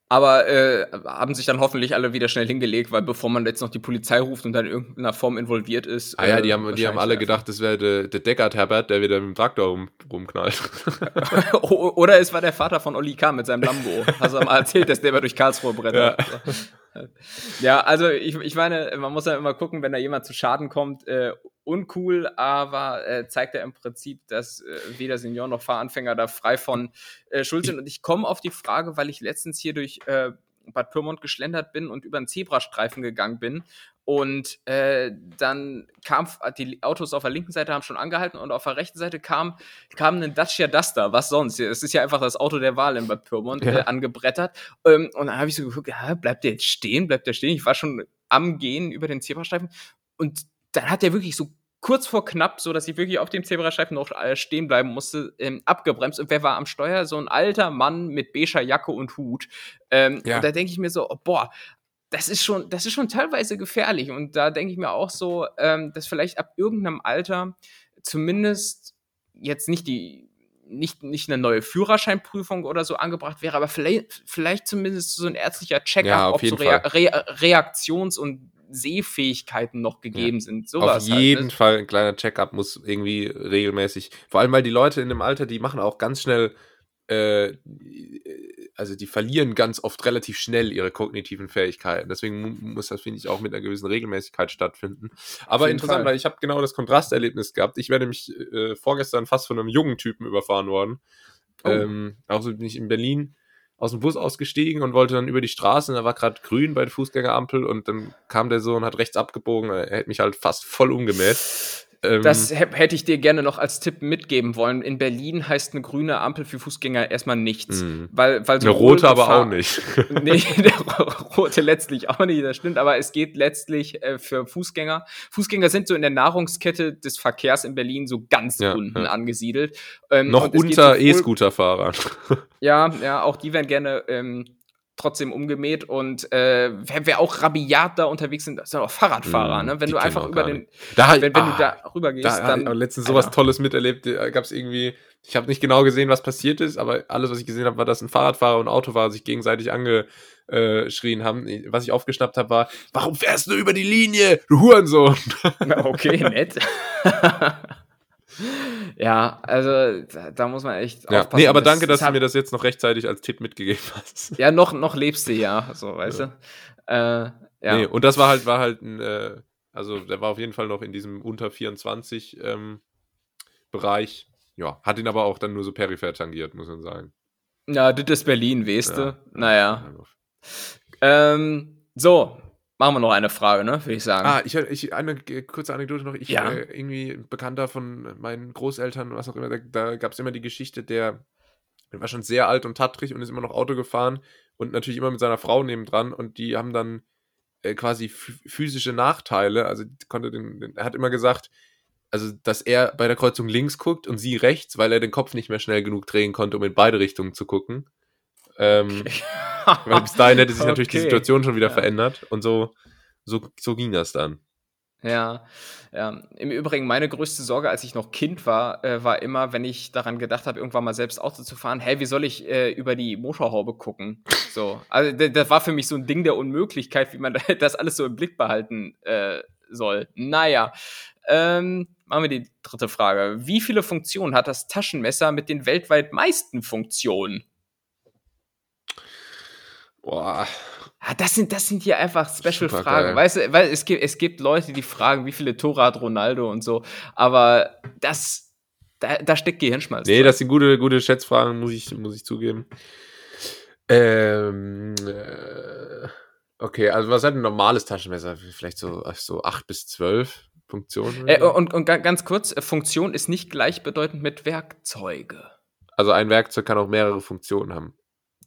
Aber äh, haben sich dann hoffentlich alle wieder schnell hingelegt, weil bevor man jetzt noch die Polizei ruft und dann in irgendeiner Form involviert ist. Ah ja, die äh, haben, die haben alle gedacht, das wäre der, der Deckard Herbert, der wieder mit dem Traktor rum, rumknallt. [laughs] Oder es war der Vater von Olli K. mit seinem Lambo. Hast du mal erzählt, dass der immer durch Karlsruhe brettert. Ja. ja, also ich, ich meine, man muss ja immer gucken, wenn da jemand zu Schaden kommt, äh, uncool, aber äh, zeigt ja im Prinzip, dass äh, weder Senior noch Fahranfänger da frei von äh, Schuld sind. Und ich komme auf die Frage, weil ich letztens hier durch äh, Bad Pyrmont geschlendert bin und über einen Zebrastreifen gegangen bin. Und äh, dann kam, die Autos auf der linken Seite haben schon angehalten und auf der rechten Seite kam, kam ein Dacia Duster, was sonst? Es ist ja einfach das Auto der Wahl in Bad Pyrmont ja. äh, angebrettert. Ähm, und dann habe ich so geguckt, ja, bleibt der jetzt stehen? Bleibt der stehen? Ich war schon am Gehen über den Zebrastreifen und dann hat der wirklich so kurz vor knapp, so dass ich wirklich auf dem Zebrastreifen noch äh, stehen bleiben musste, ähm, abgebremst. Und wer war am Steuer? So ein alter Mann mit beiger Jacke und Hut. Ähm, ja. Und da denke ich mir so, oh, boah, das ist schon, das ist schon teilweise gefährlich. Und da denke ich mir auch so, ähm, dass vielleicht ab irgendeinem Alter zumindest jetzt nicht die nicht, nicht eine neue Führerscheinprüfung oder so angebracht wäre, aber vielleicht, vielleicht zumindest so ein ärztlicher Check-up, ja, ob so Rea Re Reaktions- und Sehfähigkeiten noch gegeben ja. sind. Sowas Auf halt, jeden halt, Fall ein kleiner Check-up muss irgendwie regelmäßig, vor allem weil die Leute in dem Alter, die machen auch ganz schnell äh, also die verlieren ganz oft relativ schnell ihre kognitiven Fähigkeiten. Deswegen muss das, finde ich, auch mit einer gewissen Regelmäßigkeit stattfinden. Aber interessant, Fall. weil ich habe genau das Kontrasterlebnis gehabt. Ich werde nämlich äh, vorgestern fast von einem jungen Typen überfahren worden. Oh. Ähm, auch so bin ich in Berlin aus dem Bus ausgestiegen und wollte dann über die Straße und da war gerade grün bei der Fußgängerampel und dann kam der so und hat rechts abgebogen. Er hätte mich halt fast voll umgemäht. Ähm, das hätte ich dir gerne noch als Tipp mitgeben wollen. In Berlin heißt eine grüne Ampel für Fußgänger erstmal nichts. Mhm. Weil, weil so eine rote aber auch nicht. [laughs] nee, der rote letztlich auch nicht, das stimmt. Aber es geht letztlich äh, für Fußgänger. Fußgänger sind so in der Nahrungskette des Verkehrs in Berlin so ganz ja, unten ja. angesiedelt. Ähm, noch unter E-Scooter-Fahrern. [laughs] ja, ja, auch die werden gerne ähm, trotzdem umgemäht und äh, wer, wer auch rabiat da unterwegs sind, sind auch Fahrradfahrer, mm, ne? Wenn du einfach über den, da, wenn, wenn ah, du da rüber gehst, da dann. Ich letztens sowas Tolles miterlebt, da gab es irgendwie, ich habe nicht genau gesehen, was passiert ist, aber alles, was ich gesehen habe, war, dass ein Fahrradfahrer und ein Autofahrer sich gegenseitig angeschrien haben. Was ich aufgeschnappt habe, war, warum fährst du über die Linie, du Hurensohn? [laughs] Okay, nett. [laughs] Ja, also da, da, muss man echt ja. aufpassen. Nee, aber danke, dass du mir das jetzt noch rechtzeitig als Tipp mitgegeben hast. [laughs] Ja, noch, noch lebst du ja, so, weißt ja. du. Äh, ja. Nee, und das war halt, war halt ein, äh, also der war auf jeden Fall noch in diesem unter 24 ähm, Bereich. Ja, hat ihn aber auch dann nur so peripher tangiert, muss man sagen. Ja, das ist Berlin, weißt du? Naja. Ähm, so, Machen wir noch eine Frage, ne? Würde ich sagen. Ah, ich, ich eine kurze Anekdote noch. Ich ja. äh, irgendwie Bekannter von meinen Großeltern, was auch immer, da, da gab es immer die Geschichte, der, der war schon sehr alt und tattrig und ist immer noch Auto gefahren und natürlich immer mit seiner Frau nebendran und die haben dann äh, quasi physische Nachteile. Also konnte den, den, er hat immer gesagt, also dass er bei der Kreuzung links guckt und sie rechts, weil er den Kopf nicht mehr schnell genug drehen konnte, um in beide Richtungen zu gucken. Ähm, okay. [laughs] weil bis dahin hätte sich okay. natürlich die Situation schon wieder ja. verändert und so, so, so ging das dann. Ja, ja. Im Übrigen, meine größte Sorge, als ich noch Kind war, äh, war immer, wenn ich daran gedacht habe, irgendwann mal selbst Auto zu fahren, hey, wie soll ich äh, über die Motorhaube gucken? So. Also, das war für mich so ein Ding der Unmöglichkeit, wie man [laughs] das alles so im Blick behalten äh, soll. Naja. Ähm, machen wir die dritte Frage. Wie viele Funktionen hat das Taschenmesser mit den weltweit meisten Funktionen? Boah. Ja, das sind, das sind hier einfach Special-Fragen. Weißt du, weil es gibt, es gibt Leute, die fragen, wie viele Tore hat Ronaldo und so. Aber das, da, da steckt Gehirnschmalz. Nee, drin. das sind gute, gute Schätzfragen, muss ich, muss ich zugeben. Ähm, äh, Okay, also was hat ein normales Taschenmesser? Vielleicht so, so 8 bis 12 Funktionen? Äh, und, und ganz kurz, äh, Funktion ist nicht gleichbedeutend mit Werkzeuge. Also ein Werkzeug kann auch mehrere Funktionen haben.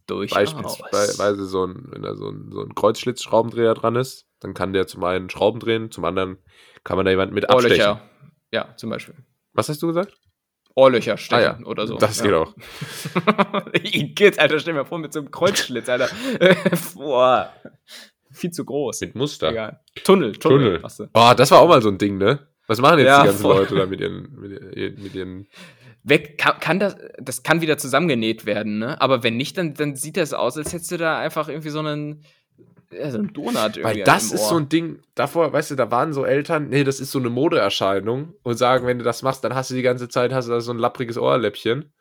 Durchaus. Beispielsweise so ein, wenn da so ein, so ein Kreuzschlitzschraubendreher dran ist, dann kann der zum einen Schrauben drehen, zum anderen kann man da jemanden mit abstechen. Ohrlöcher. Ja, zum Beispiel. Was hast du gesagt? Ohrlöcher stechen ah, ja. oder so. Das geht auch. [laughs] Geht, Alter, stell mal vor, mit so einem Kreuzschlitz, Alter. [laughs] Boah. Viel zu groß. Mit Muster. Egal. Tunnel, Tunnel. Tunnel. Oh, das war auch mal so ein Ding, ne? Was machen jetzt ja, die ganzen voll. Leute da mit ihren, mit, mit ihren Weg, kann, kann, das, das kann wieder zusammengenäht werden, ne? Aber wenn nicht, dann, dann sieht das aus, als hättest du da einfach irgendwie so einen, ja, so einen Donut irgendwie. Weil das ist so ein Ding, davor, weißt du, da waren so Eltern, nee, das ist so eine Modeerscheinung und sagen, wenn du das machst, dann hast du die ganze Zeit, hast du da so ein lappriges Ohrläppchen.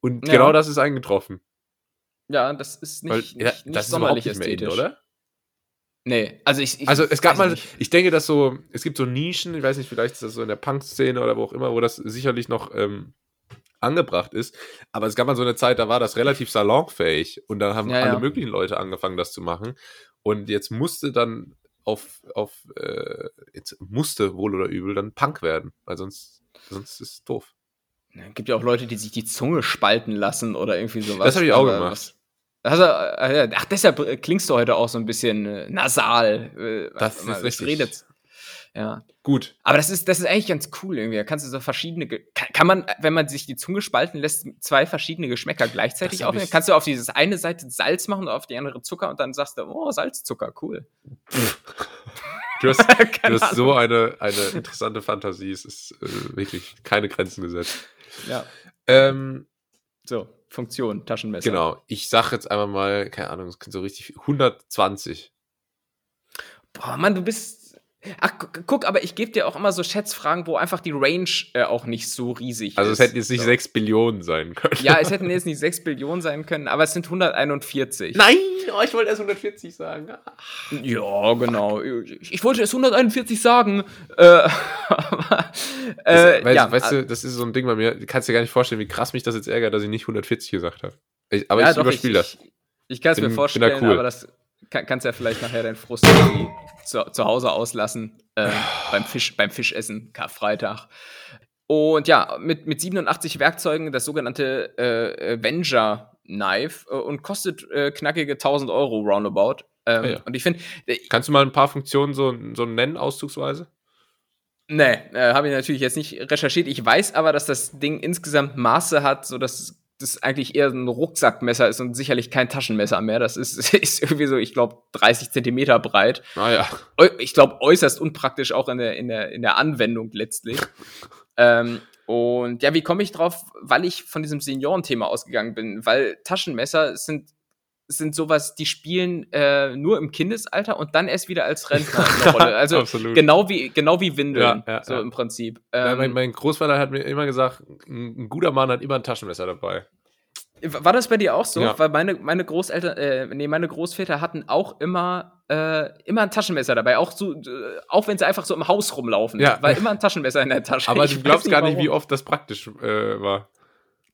Und ja. genau das ist eingetroffen. Ja, das ist nicht, Weil, ja, nicht, nicht das sonderlich ist nicht ästhetisch. In, oder? Nee, also ich, ich Also es gab mal, nicht. ich denke, dass so, es gibt so Nischen, ich weiß nicht, vielleicht ist das so in der Punk-Szene oder wo auch immer, wo das sicherlich noch ähm, angebracht ist. Aber es gab mal so eine Zeit, da war das relativ salonfähig und dann haben ja, alle ja. möglichen Leute angefangen, das zu machen. Und jetzt musste dann auf, auf äh, jetzt musste wohl oder übel dann Punk werden, weil sonst, sonst ist es doof. Es gibt ja auch Leute, die sich die Zunge spalten lassen oder irgendwie sowas. Das habe ich auch gemacht. Also, ach, deshalb klingst du heute auch so ein bisschen äh, nasal. Äh, das ist richtig. Redet. Ja. Gut. Aber das ist, das ist eigentlich ganz cool irgendwie. Da kannst du so verschiedene, kann, kann man, wenn man sich die Zunge spalten lässt, zwei verschiedene Geschmäcker gleichzeitig aufnehmen? Kannst du auf diese eine Seite Salz machen und auf die andere Zucker und dann sagst du, oh, Salzzucker, cool. [laughs] Du hast, du hast so eine, eine interessante Fantasie. Es ist äh, wirklich keine Grenzen gesetzt. Ja. Ähm, so, Funktion, Taschenmesser. Genau. Ich sag jetzt einmal mal, keine Ahnung, es so richtig 120. Boah, Mann, du bist Ach, guck, aber ich gebe dir auch immer so Schätzfragen, wo einfach die Range äh, auch nicht so riesig also ist. Also es hätten jetzt nicht so. 6 Billionen sein können. Ja, es [laughs] hätten jetzt nicht 6 Billionen sein können, aber es sind 141. Nein, oh, ich wollte erst 140 sagen. Ja, genau. Ich, ich wollte erst 141 sagen. Äh, [laughs] äh, weißt, ja, weißt du, das ist so ein Ding bei mir, du kannst dir gar nicht vorstellen, wie krass mich das jetzt ärgert, dass ich nicht 140 gesagt habe. Aber ja, ich überspiele das. Ich, ich kann es mir vorstellen, cool. aber das kann, kannst ja vielleicht nachher deinen Frust irgendwie zu, zu Hause auslassen äh, [sighs] beim, Fisch, beim Fischessen, Karfreitag. Und ja, mit, mit 87 Werkzeugen das sogenannte äh, Avenger Knife äh, und kostet äh, knackige 1000 Euro roundabout. Ähm, ja. Und ich finde. Äh, Kannst du mal ein paar Funktionen so, so nennen, auszugsweise? Nee, äh, habe ich natürlich jetzt nicht recherchiert. Ich weiß aber, dass das Ding insgesamt Maße hat, sodass das eigentlich eher ein Rucksackmesser ist und sicherlich kein Taschenmesser mehr. Das ist, [laughs] ist irgendwie so, ich glaube, 30 Zentimeter breit. Ah ja. Ich glaube, äußerst unpraktisch auch in der, in der, in der Anwendung letztlich. [laughs] ähm, und ja, wie komme ich drauf? Weil ich von diesem Seniorenthema ausgegangen bin. Weil Taschenmesser sind sind sowas, die spielen äh, nur im Kindesalter und dann erst wieder als Rentner [laughs] eine Rolle. Also [laughs] genau wie genau wie Windeln, ja, ja, so ja. im Prinzip. Ähm, mein, mein, Großvater hat mir immer gesagt, ein guter Mann hat immer ein Taschenmesser dabei. War das bei dir auch so? Weil meine, meine Großeltern, äh, nee, meine Großväter hatten auch immer, äh, immer ein Taschenmesser dabei, auch so, äh, auch wenn sie einfach so im Haus rumlaufen. Ja. War immer ein Taschenmesser in der Tasche. Aber [laughs] ich du glaubst gar nicht, wie oft das praktisch äh, war.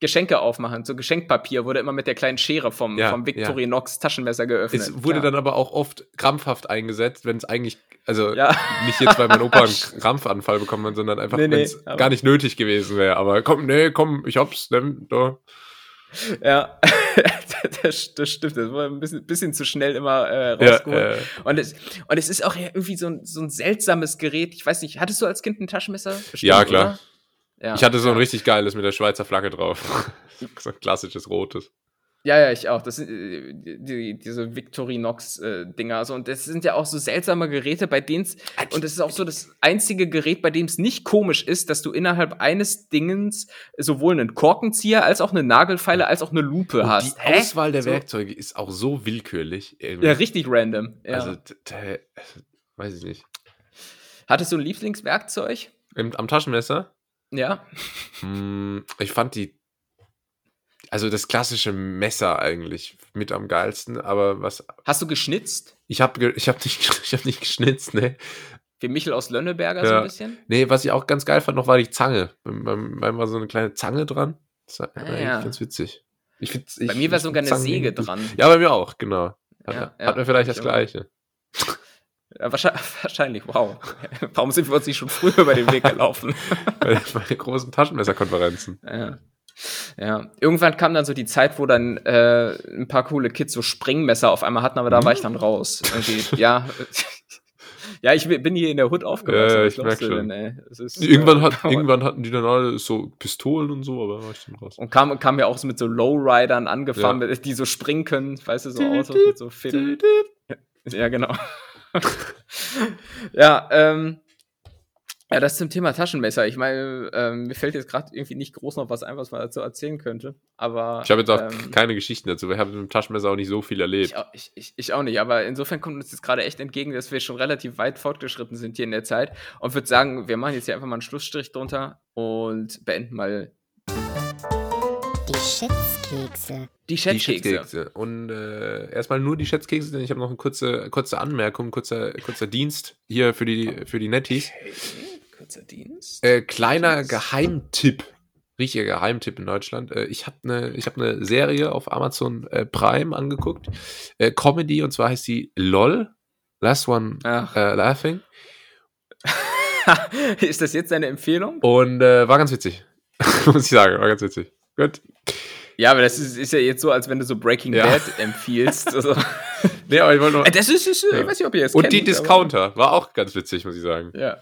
Geschenke aufmachen. So Geschenkpapier wurde immer mit der kleinen Schere vom, ja, vom Victorinox ja. Taschenmesser geöffnet. Es wurde ja. dann aber auch oft krampfhaft eingesetzt, wenn es eigentlich, also ja. [laughs] nicht jetzt, weil mein Opa [laughs] einen Krampfanfall bekommen hat, sondern einfach, nee, wenn es nee, gar nicht nötig gewesen wäre. Aber komm, nee, komm, ich hab's, nimm, da. Ja, [laughs] das, das, stimmt. Das war ein bisschen, bisschen zu schnell immer äh, rausgeholt. Ja, äh. und, es, und es ist auch irgendwie so ein, so ein seltsames Gerät. Ich weiß nicht, hattest du als Kind ein Taschenmesser? Bestimmt, ja, klar. Oder? Ja, ich hatte so ein richtig geiles mit der Schweizer Flagge drauf. [laughs] so ein klassisches rotes. Ja, ja, ich auch. Das sind äh, die, diese Victorinox-Dinger. Äh, so. Und das sind ja auch so seltsame Geräte, bei denen es. Und das ist auch so das einzige Gerät, bei dem es nicht komisch ist, dass du innerhalb eines Dingens sowohl einen Korkenzieher als auch eine Nagelfeile als auch eine Lupe und hast. Die Hä? Auswahl der so. Werkzeuge ist auch so willkürlich. Irgendwie. Ja, richtig random. Ja. Also, weiß ich nicht. Hattest du ein Lieblingswerkzeug? Im, am Taschenmesser? Ja. Hm, ich fand die, also das klassische Messer eigentlich mit am geilsten, aber was. Hast du geschnitzt? Ich habe ich hab nicht, [laughs] hab nicht geschnitzt, ne. Wie Michel aus Lönneberger ja. so ein bisschen? Nee, was ich auch ganz geil fand noch, war die Zange. Bei mir war so eine kleine Zange dran. Das war ah, ja. ganz witzig. Ich find, ich, bei mir war sogar eine Säge dran. Ja, bei mir auch, genau. Hat, ja, hat mir vielleicht das Gleiche. [laughs] Ja, wahrscheinlich, [laughs] wahrscheinlich, wow. [laughs] Warum sind wir uns nicht schon früher über den Weg [laughs] gelaufen? Bei, den großen Taschenmesserkonferenzen. Ja. Ja, irgendwann kam dann so die Zeit, wo dann äh, ein paar coole Kids so Springmesser auf einmal hatten, aber da war ich dann raus. Irgendwie, ja, ja, ich bin hier in der Hood aufgewachsen. Ja, ich merke schon. Denn, ist, irgendwann, hat, irgendwann hatten die dann alle so Pistolen und so, aber war ich dann raus. Und kam, kam ja auch so mit so Lowridern angefahren, ja. die so springen können, weißt du, so Autos mit so Federn. Ja, genau. [laughs] ja, ähm, ja, das zum Thema Taschenmesser. Ich meine, ähm, mir fällt jetzt gerade irgendwie nicht groß noch was ein, was man dazu erzählen könnte. Aber ich habe jetzt auch ähm, keine Geschichten dazu. Wir haben mit dem Taschenmesser auch nicht so viel erlebt. Ich, ich, ich auch nicht. Aber insofern kommt uns jetzt gerade echt entgegen, dass wir schon relativ weit fortgeschritten sind hier in der Zeit. Und würde sagen, wir machen jetzt hier einfach mal einen Schlussstrich drunter und beenden mal Schätzkekse. Die Schätzkekse. Die Schätzkekse. Und äh, erstmal nur die Schätzkekse, denn ich habe noch eine kurze, kurze Anmerkung, kurzer, kurzer Dienst hier für die, für die Netties. Okay. Kurzer Dienst. Äh, kleiner Dienst. Geheimtipp. Richtiger Geheimtipp in Deutschland. Äh, ich habe eine hab ne Serie auf Amazon äh, Prime angeguckt. Äh, Comedy und zwar heißt sie LOL. Last One äh, Laughing. [laughs] Ist das jetzt deine Empfehlung? Und äh, war ganz witzig. [laughs] Muss ich sagen, war ganz witzig. Gut. Ja, aber das ist, ist, ja jetzt so, als wenn du so Breaking ja. Bad empfiehlst. Also. [laughs] nee, aber ich wollte nur. Äh, das ist, ist ja. ich weiß nicht, ob ihr es Und kennt, die Discounter war auch ganz witzig, muss ich sagen. Ja.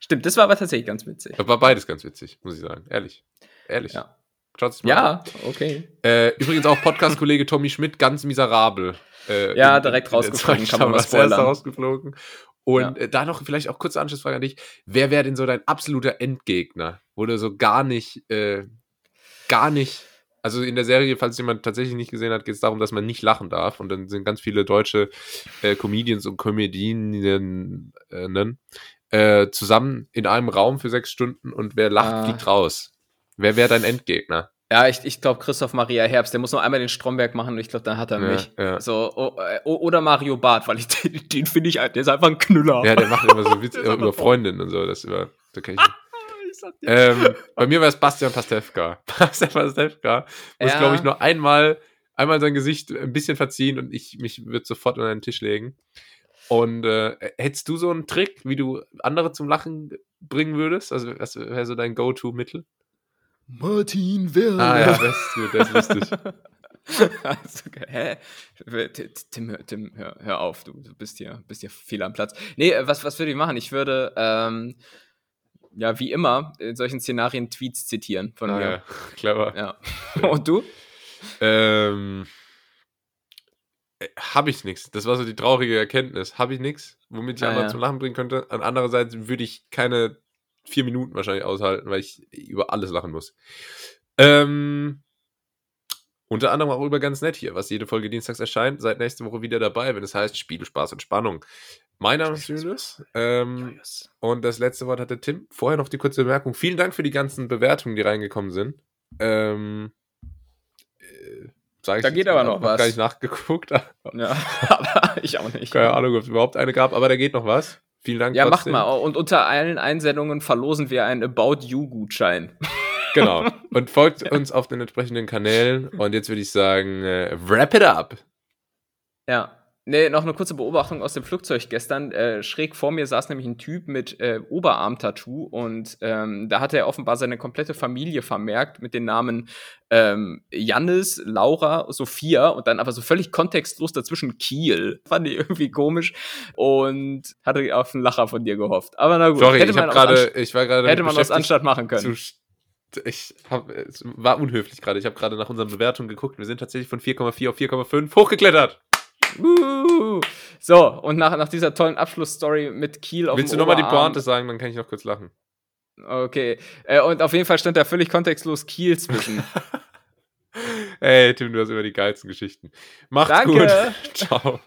Stimmt, das war aber tatsächlich ganz witzig. War beides ganz witzig, muss ich sagen. Ehrlich. Ehrlich. Ja. Schaut's mal ja, okay. Äh, übrigens auch Podcast-Kollege Tommy Schmidt, ganz miserabel. Äh, ja, direkt rausgeflogen, kann man was rausgeflogen. Und ja. äh, da noch vielleicht auch kurze Anschlussfrage an dich. Wer wäre denn so dein absoluter Endgegner? Wo du so gar nicht, äh, gar nicht also in der Serie, falls jemand tatsächlich nicht gesehen hat, geht es darum, dass man nicht lachen darf. Und dann sind ganz viele deutsche äh, Comedians und Comedienen äh, zusammen in einem Raum für sechs Stunden und wer lacht, ah. fliegt raus. Wer wäre dein Endgegner? Ja, ich, ich glaube Christoph Maria Herbst, der muss noch einmal den Stromberg machen und ich glaube, dann hat er mich. Ja. So, oh, oh, oder Mario Barth, weil ich [laughs] den, den finde ich, der ist einfach ein Knüller. Ja, der macht immer so Witze [laughs] über Freundinnen und so, das über, da kann ich ähm, bei mir war es Bastian Pastewka. [laughs] Bastian Pastewka muss, ja. glaube ich, nur einmal, einmal sein Gesicht ein bisschen verziehen und ich mich würde sofort an den Tisch legen. Und äh, hättest du so einen Trick, wie du andere zum Lachen bringen würdest? Also, was wäre so dein Go-To-Mittel? Martin Werner. Ah ja, das ist gut, das ist lustig. [laughs] also, hä? Tim, Tim hör, hör, auf, du, bist hier, bist hier fehl am Platz. Nee, äh, was, was würde ich machen? Ich würde, ähm, ja, wie immer, in solchen Szenarien Tweets zitieren von ah, mir. Ja, [laughs] clever. Ja. [laughs] Und du? Ähm, äh, habe ich nichts. Das war so die traurige Erkenntnis. Habe ich nichts, womit ich ah, andere ja. zum Lachen bringen könnte. An andererseits würde ich keine vier Minuten wahrscheinlich aushalten, weil ich über alles lachen muss. Ähm, unter anderem auch über ganz nett hier, was jede Folge dienstags erscheint. Seit nächste Woche wieder dabei, wenn es heißt Spiel, Spaß und Spannung. Mein Name ist Julius. Ähm, und das letzte Wort hatte Tim. Vorher noch die kurze Bemerkung. Vielen Dank für die ganzen Bewertungen, die reingekommen sind. Ähm, äh, da ich geht aber noch was. Gar nicht nachgeguckt. ja, [laughs] aber ich auch nicht. Keine Ahnung, ob es überhaupt eine gab, aber da geht noch was. Vielen Dank. Ja, trotzdem. macht mal. Und unter allen Einsendungen verlosen wir einen About You-Gutschein. [laughs] genau. Und folgt [laughs] uns auf den entsprechenden Kanälen. Und jetzt würde ich sagen, äh, wrap it up. Ja. Nee, noch eine kurze Beobachtung aus dem Flugzeug gestern. Äh, schräg vor mir saß nämlich ein Typ mit äh, Oberarm-Tattoo und ähm, da hatte er offenbar seine komplette Familie vermerkt mit den Namen ähm, Jannis, Laura, Sophia und dann aber so völlig kontextlos dazwischen Kiel. [laughs] Fand ich irgendwie komisch und hatte auf einen Lacher von dir gehofft. Aber na gut, Sorry, hätte ich, man grade, ich war gerade hätte man aus Anstatt machen können. ich hab, es war unhöflich gerade. Ich habe gerade nach unseren Bewertungen geguckt. Wir sind tatsächlich von 4,4 auf 4,5 hochgeklettert. So, und nach, nach dieser tollen Abschlussstory mit Kiel auf Willst du nochmal die Pointe sagen, dann kann ich noch kurz lachen. Okay. Äh, und auf jeden Fall stand da völlig kontextlos Kiel zwischen. [laughs] Ey, Tim, du hast immer die geilsten Geschichten. Macht's Danke. gut. [laughs] Ciao.